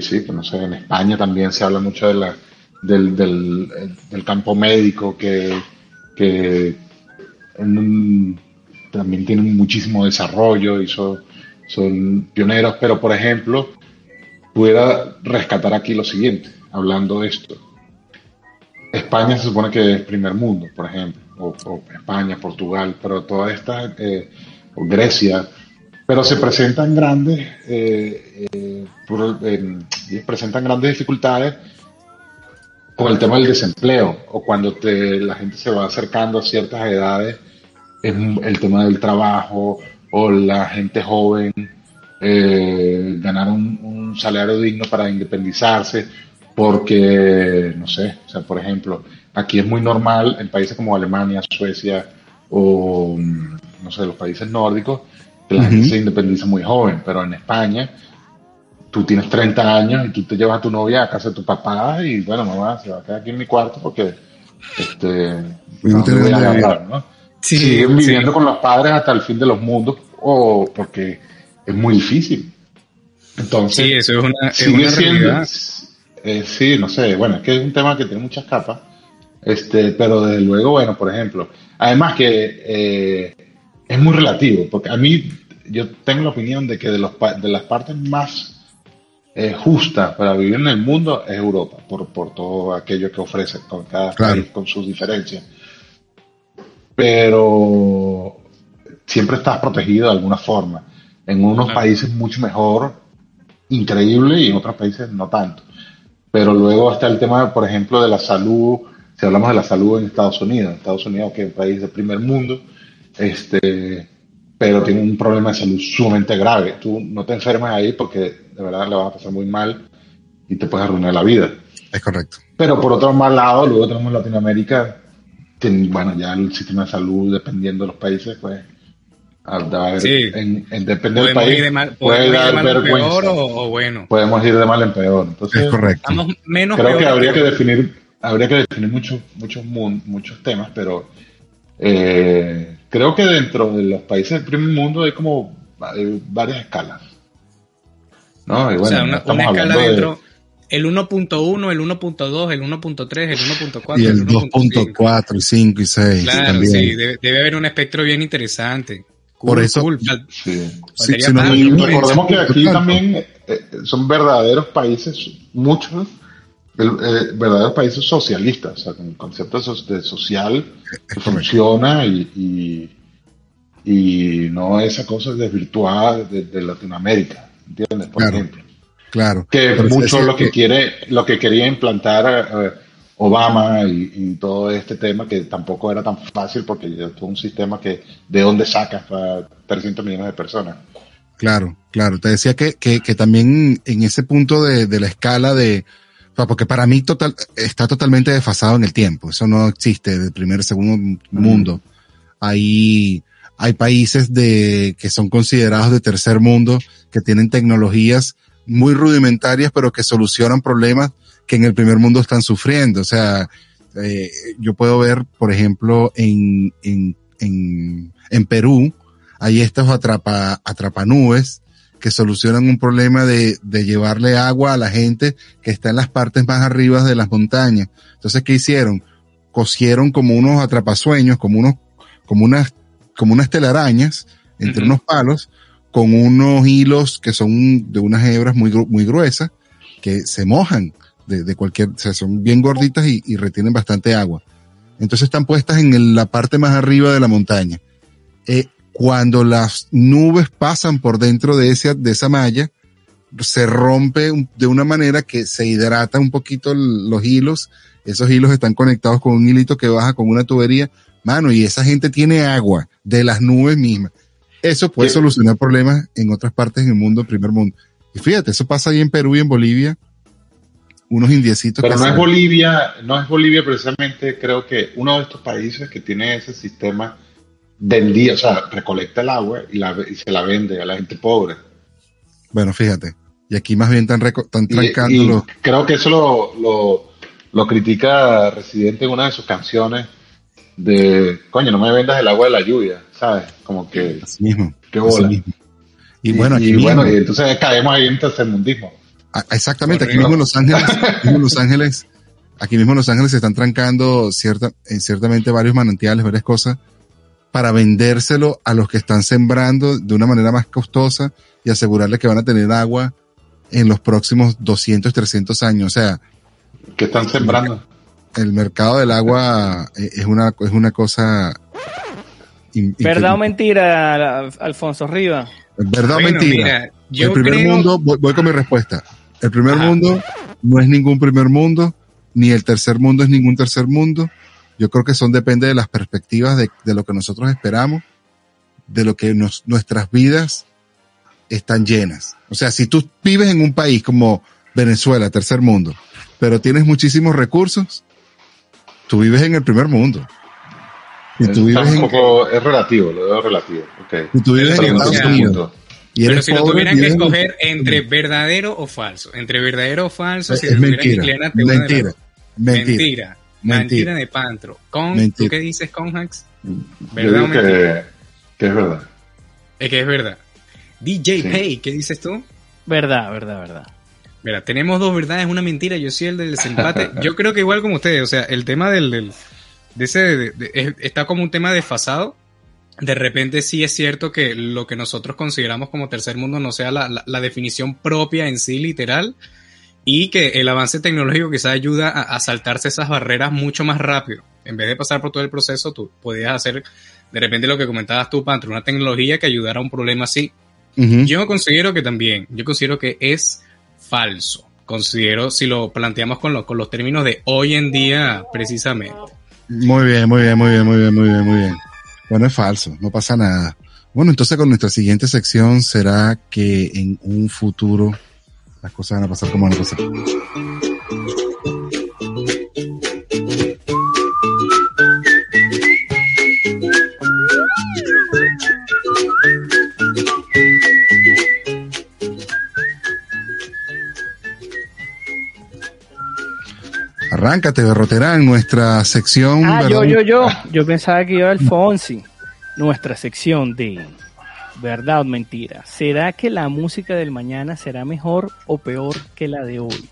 sí, pues, no sé, en España también se habla mucho de la, del, del, campo médico que, que también tienen muchísimo desarrollo y son, son pioneros, pero por ejemplo, pudiera rescatar aquí lo siguiente, hablando de esto. España se supone que es primer mundo, por ejemplo, o, España, Portugal, pero toda esta, eh, o Grecia, pero se presentan grandes, eh, eh, presentan grandes dificultades con el tema del desempleo o cuando te, la gente se va acercando a ciertas edades es el tema del trabajo o la gente joven eh, ganar un, salario digno para independizarse, porque, no sé, o sea, por ejemplo, aquí es muy normal en países como Alemania, Suecia o, no sé, los países nórdicos, que la gente se independiza muy joven, pero en España tú tienes 30 años y tú te llevas a tu novia a casa de tu papá y bueno, mamá, se va a quedar aquí en mi cuarto porque este, no voy a agarrar, ¿no? siguen viviendo con los padres hasta el fin de los mundos o porque es muy difícil. Entonces, sí, eso es una, es realidad. Eh, sí, no sé, bueno, es que es un tema que tiene muchas capas, este, pero desde luego, bueno, por ejemplo, además que eh, es muy relativo, porque a mí yo tengo la opinión de que de, los, de las partes más eh, justas para vivir en el mundo es Europa, por, por todo aquello que ofrece con cada país, con sus diferencias pero siempre estás protegido de alguna forma. En unos países mucho mejor, increíble, y en otros países no tanto. Pero luego está el tema, por ejemplo, de la salud. Si hablamos de la salud en Estados Unidos, Estados Unidos que es un país de primer mundo, este, pero tiene un problema de salud sumamente grave. Tú no te enfermas ahí porque de verdad le vas a pasar muy mal y te puedes arruinar la vida. Es correcto. Pero por otro lado, luego tenemos Latinoamérica, bueno, ya el sistema de salud, dependiendo de los países, pues, en, depende del país, puede dar vergüenza. o, bueno. Podemos ir de mal en peor. Entonces, es correcto. Menos creo que habría que definir, habría que definir muchos, muchos, muchos temas, pero eh, creo que dentro de los países del primer mundo hay como varias escalas. ¿no? o sea, una, escala dentro el 1.1, el 1.2, el 1.3, el 1.4. Y el, 2.4, 5 y 6. Claro, también. sí, debe, haber un espectro bien interesante. Por eso, sí. Sí, recordemos que aquí también eh, eh, son verdaderos países, muchos, eh, verdaderos países socialistas, o sea, con conceptos de social que funciona y, y, no esa cosa desvirtuada de, de Latinoamérica, ¿entiendes? Por ejemplo. Claro. Que mucho lo que quiere, lo que quería implantar eh, Obama y, todo este tema, que tampoco era tan fácil porque es un sistema que de dónde sacas para 300 millones de personas. Claro, claro. Te decía que, que, que también en ese punto de, de la escala de, porque para mí total, está totalmente desfasado en el tiempo. Eso no existe de primer, segundo mundo. Hay, hay países de, que son considerados de tercer mundo, que tienen tecnologías muy rudimentarias, pero que solucionan problemas que en el primer mundo están sufriendo. O sea, eh, yo puedo ver, por ejemplo, en, en, en, en Perú, hay estos atrapa, atrapanubes que solucionan un problema de, de llevarle agua a la gente que está en las partes más arriba de las montañas. Entonces, ¿qué hicieron? Cosieron como unos atrapasueños, como unos, como unas, como unas telarañas entre unos palos con unos hilos que son de unas hebras muy, muy gruesas que se mojan de, de cualquier, o sea, son bien gorditas y, y, retienen bastante agua. Entonces están puestas en la parte más arriba de la montaña. Eh, cuando las nubes pasan por dentro de, ese, de esa malla, se rompe de una manera que se hidrata un poquito los hilos. Esos hilos están conectados con un hilito que baja con una tubería. Mano, y esa gente tiene agua de las nubes mismas. Eso puede sí. solucionar problemas en otras partes del mundo, primer mundo. Y fíjate, eso pasa ahí en Perú y en Bolivia. Unos indiecitos. Pero no es Bolivia, no es Bolivia precisamente, creo que uno de estos países que tiene ese sistema vendía, o sea, recolecta el agua y, la, y se la vende a la gente pobre. Bueno, fíjate. Y aquí más bien están, están trancando y. Creo que eso lo, lo, lo critica Residente en una de sus canciones de, coño, no me vendas el agua de la lluvia, ¿sabes? Como que... Así mismo. Qué bola. Así mismo. Y, bueno, aquí y, mismo, bueno, y entonces caemos ahí en tercermundismo. Ah, Exactamente, aquí mismo en Los Ángeles, aquí mismo en Los Ángeles, aquí mismo en Los Ángeles se están trancando cierta, en ciertamente varios manantiales, varias cosas, para vendérselo a los que están sembrando de una manera más costosa y asegurarles que van a tener agua en los próximos 200, 300 años. O sea, ¿qué están sembrando? El mercado del agua es una, es una cosa. ¿Verdad o mentira, Alfonso Riva? ¿Verdad bueno, o mentira? Mira, el primer creo... mundo, voy, voy, con mi respuesta. El primer Ajá. mundo no es ningún primer mundo, ni el tercer mundo es ningún tercer mundo. Yo creo que son depende de las perspectivas de, de lo que nosotros esperamos, de lo que nos, nuestras vidas están llenas. O sea, si tú vives en un país como Venezuela, tercer mundo, pero tienes muchísimos recursos, tú vives en el primer mundo. Si tú vives en... poco, es relativo, lo veo relativo. Okay. Si tú vives en Estados Unidos. Y Pero si pobre, lo tuvieran que escoger en... entre verdadero o falso, entre verdadero o falso, es, si es mentira. Mentira. mentira. mentira. Mentira de Pantro. Con, mentira. ¿Tú qué dices, Conhax? ¿Verdad o mentira? Que, que, es verdad. Es que es verdad. DJ sí. Pay, ¿qué dices tú? Verdad, verdad, verdad. Mira, tenemos dos verdades, una mentira. Yo soy el del desempate. Yo creo que igual como ustedes, o sea, el tema del, del de ese de, de, está como un tema desfasado. De repente sí es cierto que lo que nosotros consideramos como tercer mundo no sea la, la, la definición propia en sí literal y que el avance tecnológico quizá ayuda a, a, saltarse esas barreras mucho más rápido. En vez de pasar por todo el proceso, tú podías hacer de repente lo que comentabas tú, Pantro, una tecnología que ayudara a un problema así. Uh -huh. Yo considero que también, yo considero que es falso. Considero, si lo planteamos con, lo, con los términos de hoy en día, precisamente. Muy bien, muy bien, muy bien, muy bien, muy bien, muy bien. Bueno, es falso, no pasa nada. Bueno, entonces con nuestra siguiente sección será que en un futuro las cosas van a pasar como van a pasar. Arráncate, Berroterán, nuestra sección. Ah, yo, yo, yo. Yo pensaba que iba Alfonsi. Nuestra sección de verdad o mentira. ¿Será que la música del mañana será mejor o peor que la de hoy?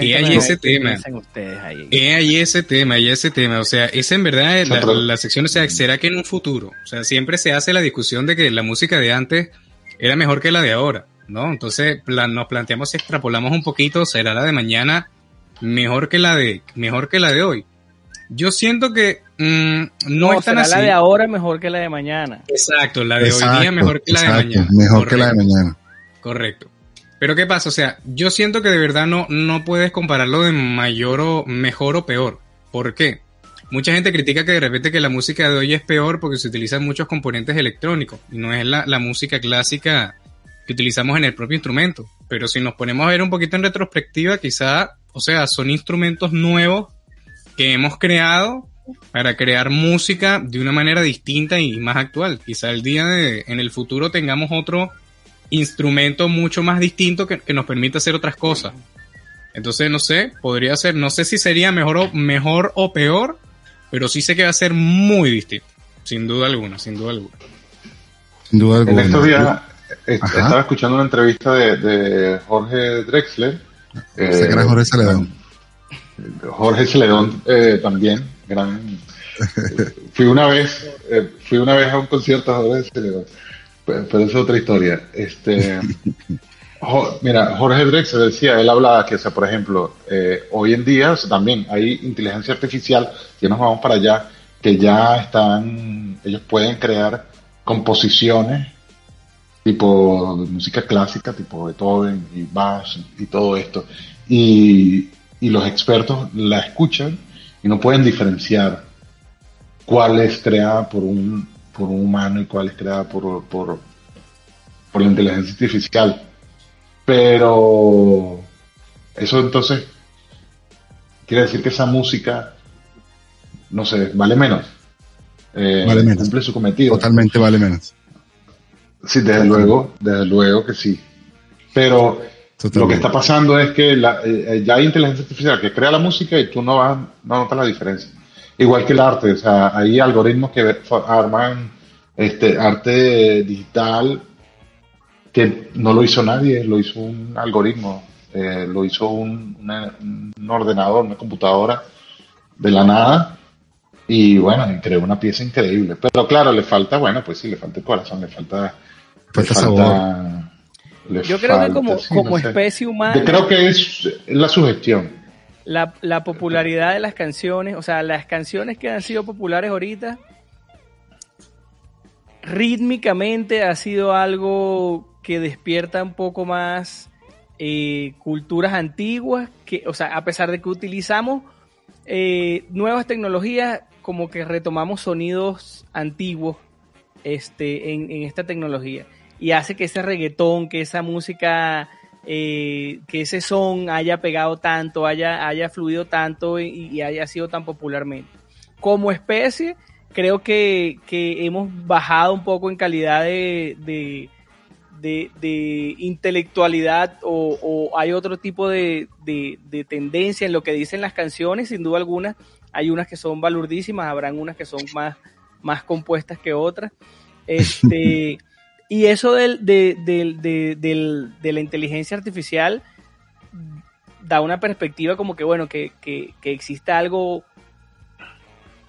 Y hay ese tema. Y hay ese tema, y ese tema. O sea, esa en verdad la, la, sección, o sea, será que en un futuro. O sea, siempre se hace la discusión de que la música de antes era mejor que la de ahora. ¿no? Entonces plan, nos planteamos, extrapolamos un poquito, será la de mañana mejor que la de, mejor que la de hoy. Yo siento que mmm, no, no es tan será así. la de ahora mejor que la de mañana. Exacto, la de exacto, hoy día mejor que la exacto, de mañana. Mejor Correcto. que la de mañana. Correcto. Pero ¿qué pasa? O sea, yo siento que de verdad no, no puedes compararlo de mayor o mejor o peor. ¿Por qué? Mucha gente critica que de repente que la música de hoy es peor porque se utilizan muchos componentes electrónicos y no es la, la música clásica que utilizamos en el propio instrumento. Pero si nos ponemos a ver un poquito en retrospectiva, quizá, o sea, son instrumentos nuevos que hemos creado para crear música de una manera distinta y más actual. Quizá el día de, en el futuro tengamos otro instrumento mucho más distinto que, que nos permita hacer otras cosas. Entonces, no sé, podría ser, no sé si sería mejor o, mejor o peor, pero sí sé que va a ser muy distinto. Sin duda alguna, sin duda alguna. Sin duda alguna. En estos días estaba escuchando una entrevista de, Jorge Drexler. Ese eh, Jorge Celedón. Jorge Celedón eh, también, gran. fui una vez, eh, fui una vez a un concierto de pero, pero es otra historia. Este, Mira, Jorge Drexler decía, él hablaba que, o sea, por ejemplo, eh, hoy en día también hay inteligencia artificial, y nos vamos para allá, que ya están, ellos pueden crear composiciones tipo música clásica, tipo Beethoven y Bach y todo esto, y, y los expertos la escuchan y no pueden diferenciar cuál es creada por un, por un humano y cuál es creada por, por, por la inteligencia artificial pero eso entonces quiere decir que esa música, no sé, vale menos. Eh, vale menos. Cumple su cometido. Totalmente vale menos. Sí, desde luego, desde luego que sí. Pero lo que está pasando es que la, eh, ya hay inteligencia artificial que crea la música y tú no, vas, no notas la diferencia. Igual que el arte, o sea, hay algoritmos que arman este arte digital que no lo hizo nadie, lo hizo un algoritmo, eh, lo hizo un, ordenador, una computadora de la nada y bueno, creó una pieza increíble. Pero claro, le falta, bueno, pues sí, le falta el corazón, le falta... Yo creo que como, como especie humana... Yo creo que es la sugestión. La, la popularidad de las canciones, o sea, las canciones que han sido populares ahorita, rítmicamente ha sido algo que despierta un poco más eh, culturas antiguas, que, o sea, a pesar de que utilizamos eh, nuevas tecnologías, como que retomamos sonidos antiguos este, en, esta tecnología. Y hace que ese reggaetón, que esa música, eh, que ese son haya pegado tanto, haya, haya fluido tanto y, haya sido tan popularmente. Como especie, creo que, hemos bajado un poco en calidad de de, intelectualidad o, hay otro tipo de, tendencia en lo que dicen las canciones, sin duda alguna. Hay unas que son balurdísimas, habrán unas que son más, más compuestas que otras. Este, y eso del, de, la inteligencia artificial da una perspectiva como que, bueno, que, que, que exista algo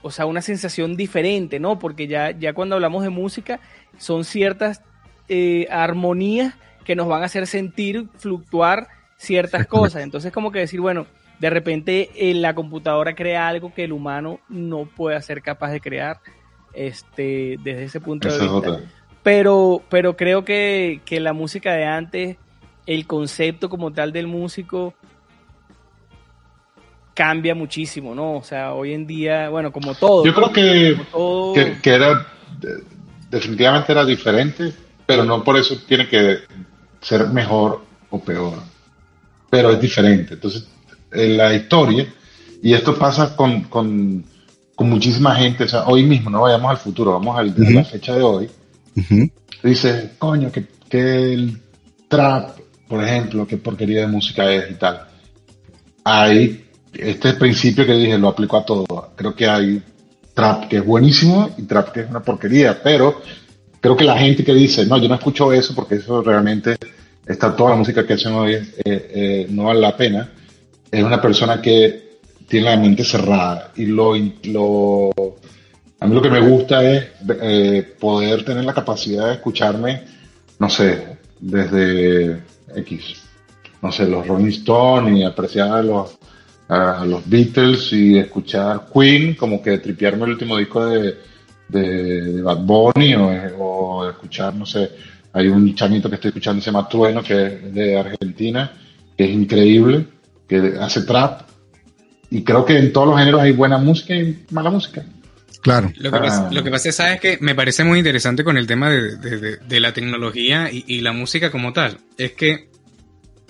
o sea, una sensación diferente, ¿no? Porque ya, ya cuando hablamos de música, son ciertas eh, armonías que nos van a hacer sentir, fluctuar ciertas cosas. Entonces, como que decir, bueno, de repente eh, la computadora crea algo que el humano no puede ser capaz de crear, este, desde ese punto de vista. Pero, pero creo que, que la música de antes, el concepto como tal del músico, cambia muchísimo, ¿no? O sea, hoy en día, bueno, como todo. Yo creo que, que, era, definitivamente era diferente pero no por eso tiene que ser mejor o peor, pero es diferente. Entonces, en la historia, y esto pasa con, con, muchísima gente, o sea, hoy mismo, no vayamos al futuro, vamos al, a la fecha de hoy, dice, coño, que, que el trap, por ejemplo, qué porquería de música es y tal. Hay este principio que dije, lo aplico a todo. Creo que hay trap que es buenísimo y trap que es una porquería, pero creo que la gente que dice, no, yo no escucho eso porque eso realmente está toda la música que hacen hoy, eh, eh, no vale la pena, es una persona que tiene la mente cerrada y lo a mí lo que me gusta es eh, poder tener la capacidad de escucharme, no sé, desde X, no sé, los Rolling Stones y apreciar a los, los Beatles y escuchar Queen, como que tripearme el último disco de, de, Bad Bunny o, escuchar, no sé, hay un chamito que estoy escuchando, se llama Trueno, que es de Argentina, que es increíble, que hace trap. Y creo que en todos los géneros hay buena música y mala música. Claro. Lo que, pasa, lo que pasa, ¿sabes? Que me parece muy interesante con el tema de, la tecnología y, la música como tal. Es que,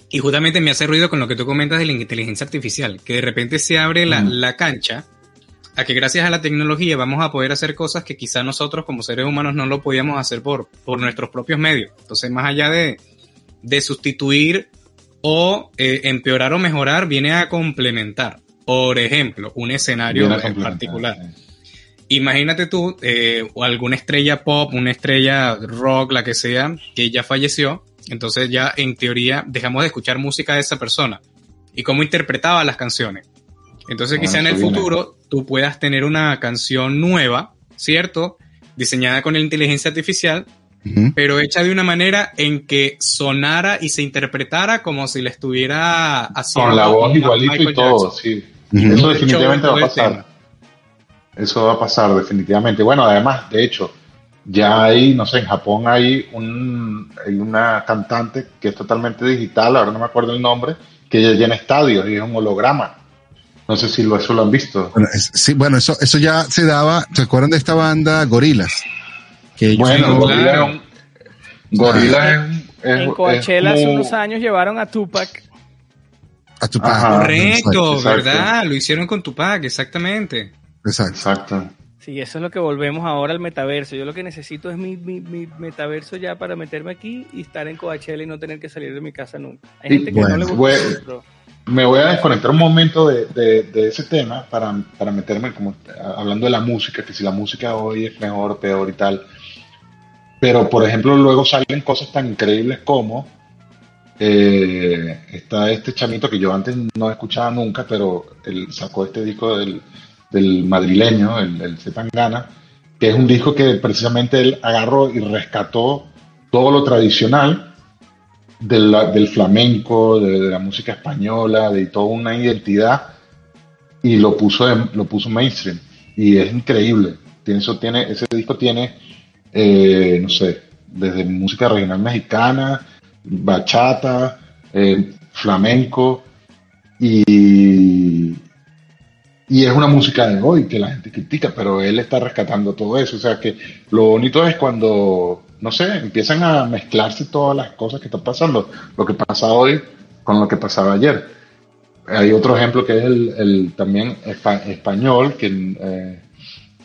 y justamente me hace ruido con lo que tú comentas de la inteligencia artificial, que de repente se abre la, la cancha a que gracias a la tecnología vamos a poder hacer cosas que quizá nosotros como seres humanos no lo podíamos hacer por, por nuestros propios medios. Entonces, más allá de, de sustituir o eh, empeorar o mejorar, viene a complementar. Por ejemplo, un escenario en particular. Imagínate tú, eh, o alguna estrella pop, una estrella rock, la que sea, que ya falleció, entonces ya en teoría dejamos de escuchar música de esa persona y cómo interpretaba las canciones. Entonces Ah, quizá en el viene. futuro tú puedas tener una canción nueva, ¿cierto? Diseñada con la inteligencia artificial, pero hecha de una manera en que sonara y se interpretara como si le estuviera haciendo Con la voz igualito y todo, Jackson. sí. Eso definitivamente va a pasar. tema. Eso va a pasar definitivamente. Bueno, además, de hecho, ya hay, no sé, en Japón hay, un, hay una cantante que es totalmente digital, ahora no me acuerdo el nombre, que ya llena estadios y es un holograma. No sé si lo, eso lo han visto. Bueno, es- sí, bueno, eso, eso ya se daba. ¿Se acuerdan de esta banda Gorilas? Que Bueno, no- Gorila claro. es un- Gorila es, es- En es Coachella hace unos años llevaron a Tupac. a tu Ajá. padre. Correcto, Exacto, exacto. ¿verdad? Lo hicieron con Tupac, exactamente. Exacto. Exacto. Sí, eso es lo que volvemos ahora al metaverso. Yo lo que necesito es mi, mi, mi metaverso ya para meterme aquí y estar en Coachella y no tener que salir de mi casa nunca. Hay gente que bueno, no le gusta Me voy a desconectar un momento de, de- de ese tema para, para meterme como hablando de la música, que si la música hoy es mejor o peor y tal. Pero, por ejemplo, luego salen cosas tan increíbles como eh, está este chamito que yo antes no escuchaba nunca, pero él sacó este disco del, del madrileño, el, el que es un disco que precisamente él agarró y rescató todo lo tradicional del flamenco, de, de la música española, de toda una identidad y lo puso en- lo puso mainstream y es increíble. Tiene, eso tiene, ese disco tiene, eh, no sé, desde música regional mexicana, bachata, eh, flamenco y, y es una música de hoy que la gente critica, pero él está rescatando todo eso. O sea que lo bonito es cuando, no sé, empiezan a mezclarse todas las cosas que están pasando. Lo que pasa hoy con lo que pasaba ayer. Hay otro ejemplo que es el, también espa- español, que eh,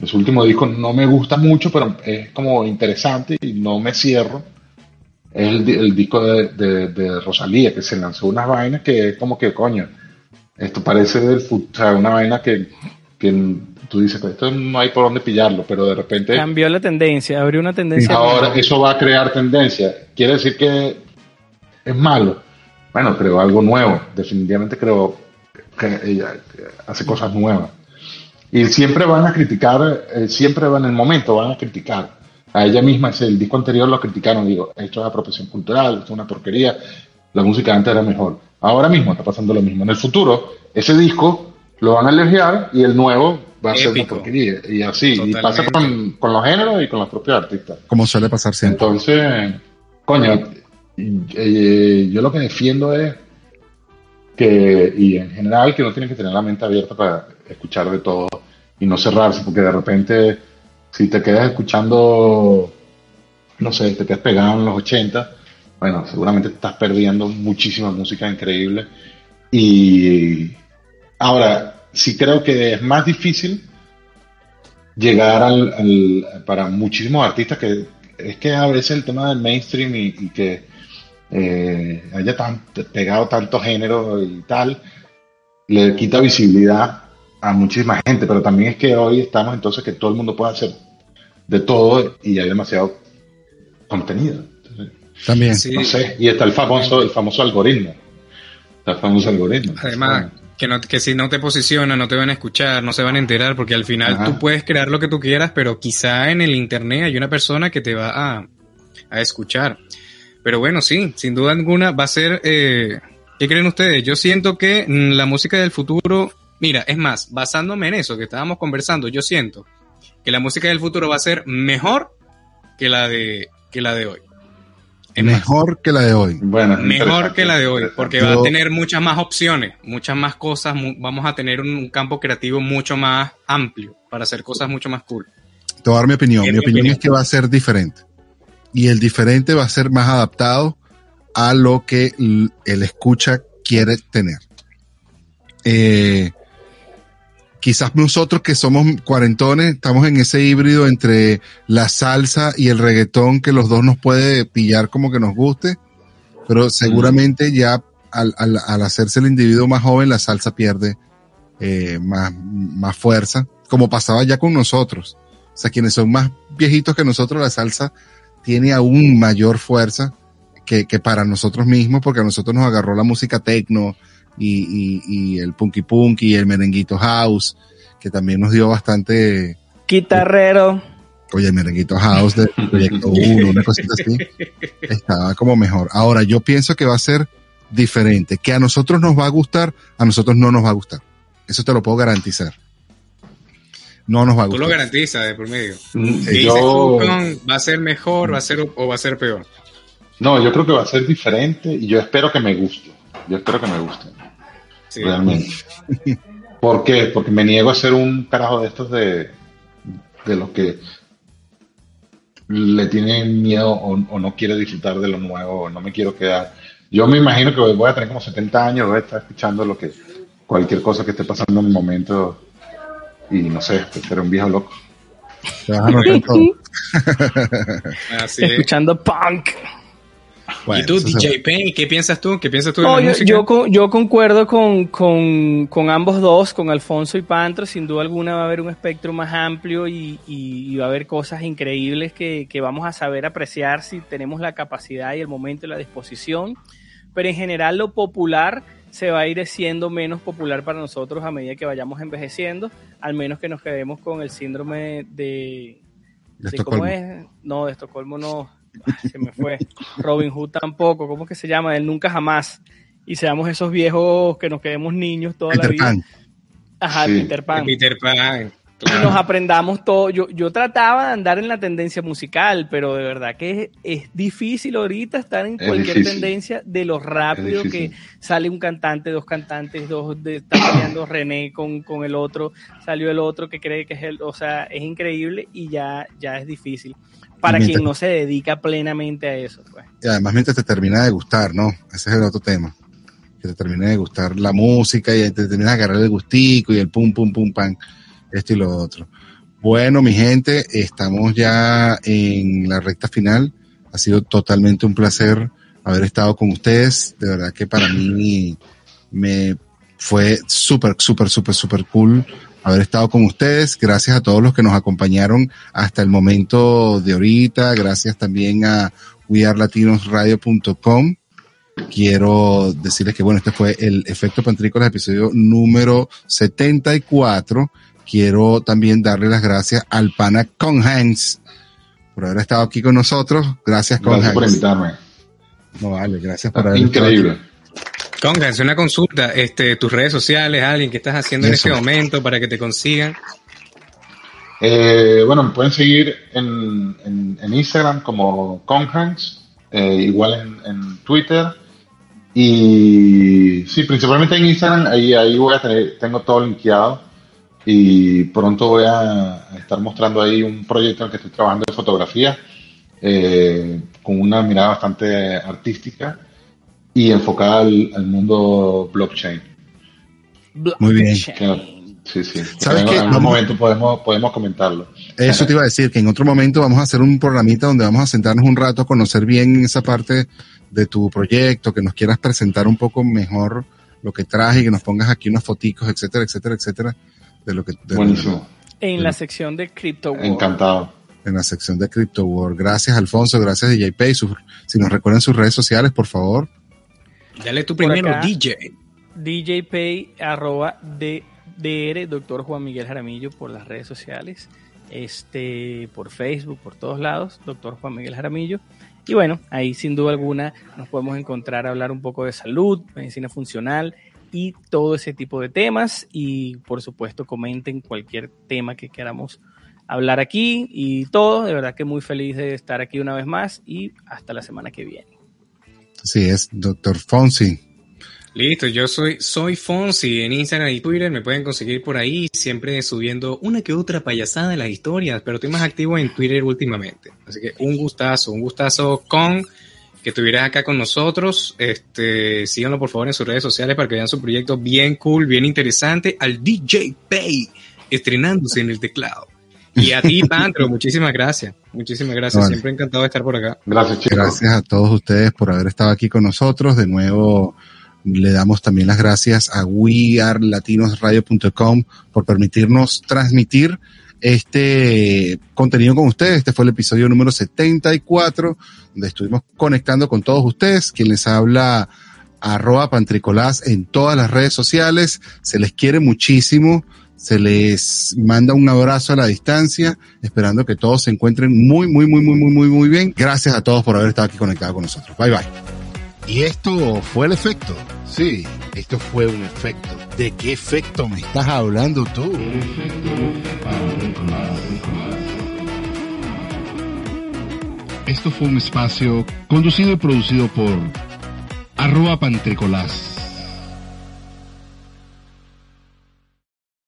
en su último disco no me gusta mucho, pero es como interesante y no me cierro. Es el, di- el disco de- de Rosalía, que se lanzó unas vainas que es como que, coño, esto parece del fut- o sea, una vaina que, que tú dices, "Pues esto no hay por dónde pillarlo, pero de repente Cambió la tendencia, abrió una tendencia. ahora nueva. eso va a crear tendencia. ¿Quiere decir que es malo? Bueno, creo algo nuevo. Definitivamente creo que ella hace cosas nuevas. Y siempre van a criticar, eh, siempre van en el momento, van a criticar. A ella misma, el disco anterior lo criticaron, digo, esto es apropiación cultural, esto es una porquería, la música antes era mejor. Ahora mismo está pasando lo mismo. En el futuro, ese disco lo van a elogiar y el nuevo va a ser una Épico. porquería. Y así, y pasa con los géneros y con los propios artistas. Como suele pasar siempre. Entonces, coño, eh, yo lo que defiendo es que, y en general, que no tienen que tener la mente abierta para escuchar de todo y no cerrarse, porque de repente, si te quedas escuchando, no sé, te quedas pegado en los 80, bueno, seguramente te estás perdiendo muchísima música increíble. Y ahora, sí creo que es más difícil llegar al, para muchísimos artistas que es que a veces el tema del mainstream y, y que eh, haya tan, pegado tanto género y tal, le quita visibilidad a muchísima gente, pero también es que hoy estamos entonces que todo el mundo puede hacer de todo y hay demasiado contenido. También. Sí. no sé, y está el famoso, el famoso algoritmo. Está el famoso algoritmo. Además, que, no, que si no te posicionan, no te van a escuchar, no se van a enterar, porque al final Ajá. tú puedes crear lo que tú quieras, pero quizá en el internet hay una persona que te va a, a escuchar. Pero bueno, sí, sin duda alguna va a ser... Eh, ¿Qué creen ustedes? Yo siento que mm, la música del futuro... Mira, es más, basándome en eso que estábamos conversando, yo siento que la música del futuro va a ser mejor que la de, que la de hoy. Mejor que la de hoy. Bueno, mejor que la de hoy, porque va a tener muchas más opciones, muchas más cosas, mu- vamos a tener un, un campo creativo mucho más amplio para hacer cosas mucho más cool. Te voy a dar mi opinión. Mi mi opinión opinión. es que va a ser diferente. Y el diferente va a ser más adaptado a lo que el escucha quiere tener. Eh, quizás nosotros que somos cuarentones estamos en ese híbrido entre la salsa y el reggaetón que los dos nos puede pillar como que nos guste, pero seguramente ya al, al- al hacerse el individuo más joven la salsa pierde eh, más, más fuerza. como pasaba ya con nosotros. O sea, quienes son más viejitos que nosotros, la salsa tiene aún mayor fuerza que, que para nosotros mismos, porque a nosotros nos agarró la música techno y, y, y el punky punky y el merenguito house, que también nos dio bastante... Guitarrero. Oye, el merenguito house del proyecto 1, una cosita así, estaba como mejor. Ahora, yo pienso que va a ser diferente, que a nosotros nos va a gustar, a nosotros no nos va a gustar. Eso te lo puedo garantizar no nos va a gustar. Tú lo garantizas de por medio. Mm, yo... ¿Va a ser mejor va a ser, o va a ser peor? No, yo creo que va a ser diferente y yo espero que me guste. Yo espero que me guste. Realmente. ¿Por qué? Porque me niego a ser un carajo de estos de, de los que le tienen miedo o, no quiere disfrutar de lo nuevo, o no me quiero quedar. Yo me imagino que voy a tener como 70 años, voy a estar escuchando lo que cualquier cosa que esté pasando en el momento y no sé, era un viejo loco. Escuchando punk. ¿Y tú, DJ Penny, qué piensas tú? ¿Qué piensas tú de la yo, música? Yo, yo, concuerdo con, con, con, ambos dos, con Alfonso y Pantro. Sin duda alguna va a haber un espectro más amplio y, y, va a haber cosas increíbles que, que, vamos a saber apreciar si tenemos la capacidad y el momento y la disposición. Pero en general lo popular se va a ir siendo menos popular para nosotros a medida que vayamos envejeciendo, al menos que nos quedemos con el síndrome de... ¿De, ¿Cómo es? No, de Estocolmo no, se me fue. Robin Hood tampoco, ¿cómo es que se llama? El nunca jamás. Y seamos esos viejos que nos quedemos niños toda la vida. Ajá, Peter Pan. Peter Pan y nos aprendamos todo. Yo, yo trataba de andar en la tendencia musical, pero de verdad que es, difícil ahorita estar en cualquier tendencia de lo rápido que sale un cantante, dos cantantes, dos de, está peleando René con, con, el otro, salió el otro que cree que es el, o sea, es increíble y ya, ya es difícil para quien no se dedica plenamente a eso. Pues. Y además mientras te termina de gustar, ¿no? Ese es el otro tema. Que te termine de gustar la música y te termina de agarrar el gustico y el pum, pum, pum, pan esto y lo otro. Bueno, mi gente, estamos ya en la recta final. Ha sido totalmente un placer haber estado con ustedes. De verdad que para mí me fue súper, súper, súper, súper cool haber estado con ustedes. Gracias a todos los que nos acompañaron hasta el momento de ahorita. Gracias también a wearlatinosradio.com. Quiero decirles que bueno, este fue el efecto pantrícola, episodio número 74 quiero también darle las gracias al pana Conhans por haber estado aquí con nosotros. Gracias, Conhans. Gracias por invitarme. No vale, gracias por haber Increíble. Conhans, una consulta, este, tus redes sociales, alguien que estás haciendo en este momento para que te consigan. Eh, bueno, me pueden seguir en, en, Instagram como Conhans, eh, igual en, Twitter. Y sí, principalmente en Instagram, ahí, ahí voy a tener, tengo todo linkeado y pronto voy a estar mostrando ahí un proyecto en el que estoy trabajando de fotografía eh, con una mirada bastante artística y enfocada al, mundo blockchain. Muy bien. Sí, sí. ¿Sabes en algún momento podemos, podemos comentarlo. Eso te iba a decir, que en otro momento vamos a hacer un programita donde vamos a sentarnos un rato a conocer bien esa parte de tu proyecto, que nos quieras presentar un poco mejor lo que traje, que nos pongas aquí unos foticos, etcétera, etcétera, etcétera de lo que... en la sección de Crypto World. Encantado. En la sección de Crypto World. Gracias, Alfonso. Gracias, DJ Pay. si nos recuerdan sus redes sociales, por favor. Dale tu primero, DJ. DJ Pay, arroba DR, doctor Juan Miguel Jaramillo, por las redes sociales. Este, por Facebook, por todos lados, doctor Juan Miguel Jaramillo. Y bueno, ahí sin duda alguna nos podemos encontrar a hablar un poco de salud, medicina funcional, y todo ese tipo de temas. Y por supuesto, comenten cualquier tema que queramos hablar aquí y todo. De verdad que muy feliz de estar aquí una vez más y hasta la semana que viene. Así es, doctor Fonsi. Listo, yo soy, soy Fonsi en Instagram y Twitter, me pueden conseguir por ahí, siempre subiendo una que otra payasada de las historias, pero estoy más activo en Twitter últimamente. Así que un gustazo, un gustazo con que estuvieras acá con nosotros. Este, síganlo por favor en sus redes sociales para que vean su proyecto bien cool, bien interesante, al DJ Pay, estrenándose en el teclado. Y a ti, Pantro, muchísimas gracias. Muchísimas gracias. Siempre encantado de estar por acá. Gracias, chicos. Gracias a todos ustedes por haber estado aquí con nosotros. De nuevo, Le damos también las gracias a wearlatinosradio.com por permitirnos transmitir este contenido con ustedes. Este fue el episodio número 74, donde estuvimos conectando con todos ustedes. Quien les habla, arroba pantricolás en todas las redes sociales. Se les quiere muchísimo. Se les manda un abrazo a la distancia, esperando que todos se encuentren muy, muy, muy, muy, muy, muy, muy bien. Gracias a todos por haber estado aquí conectados con nosotros. Bye, bye. Y esto fue el efecto. Sí, esto fue un efecto. ¿De qué efecto me estás hablando tú? Esto fue un espacio conducido y producido por arroba pantricolás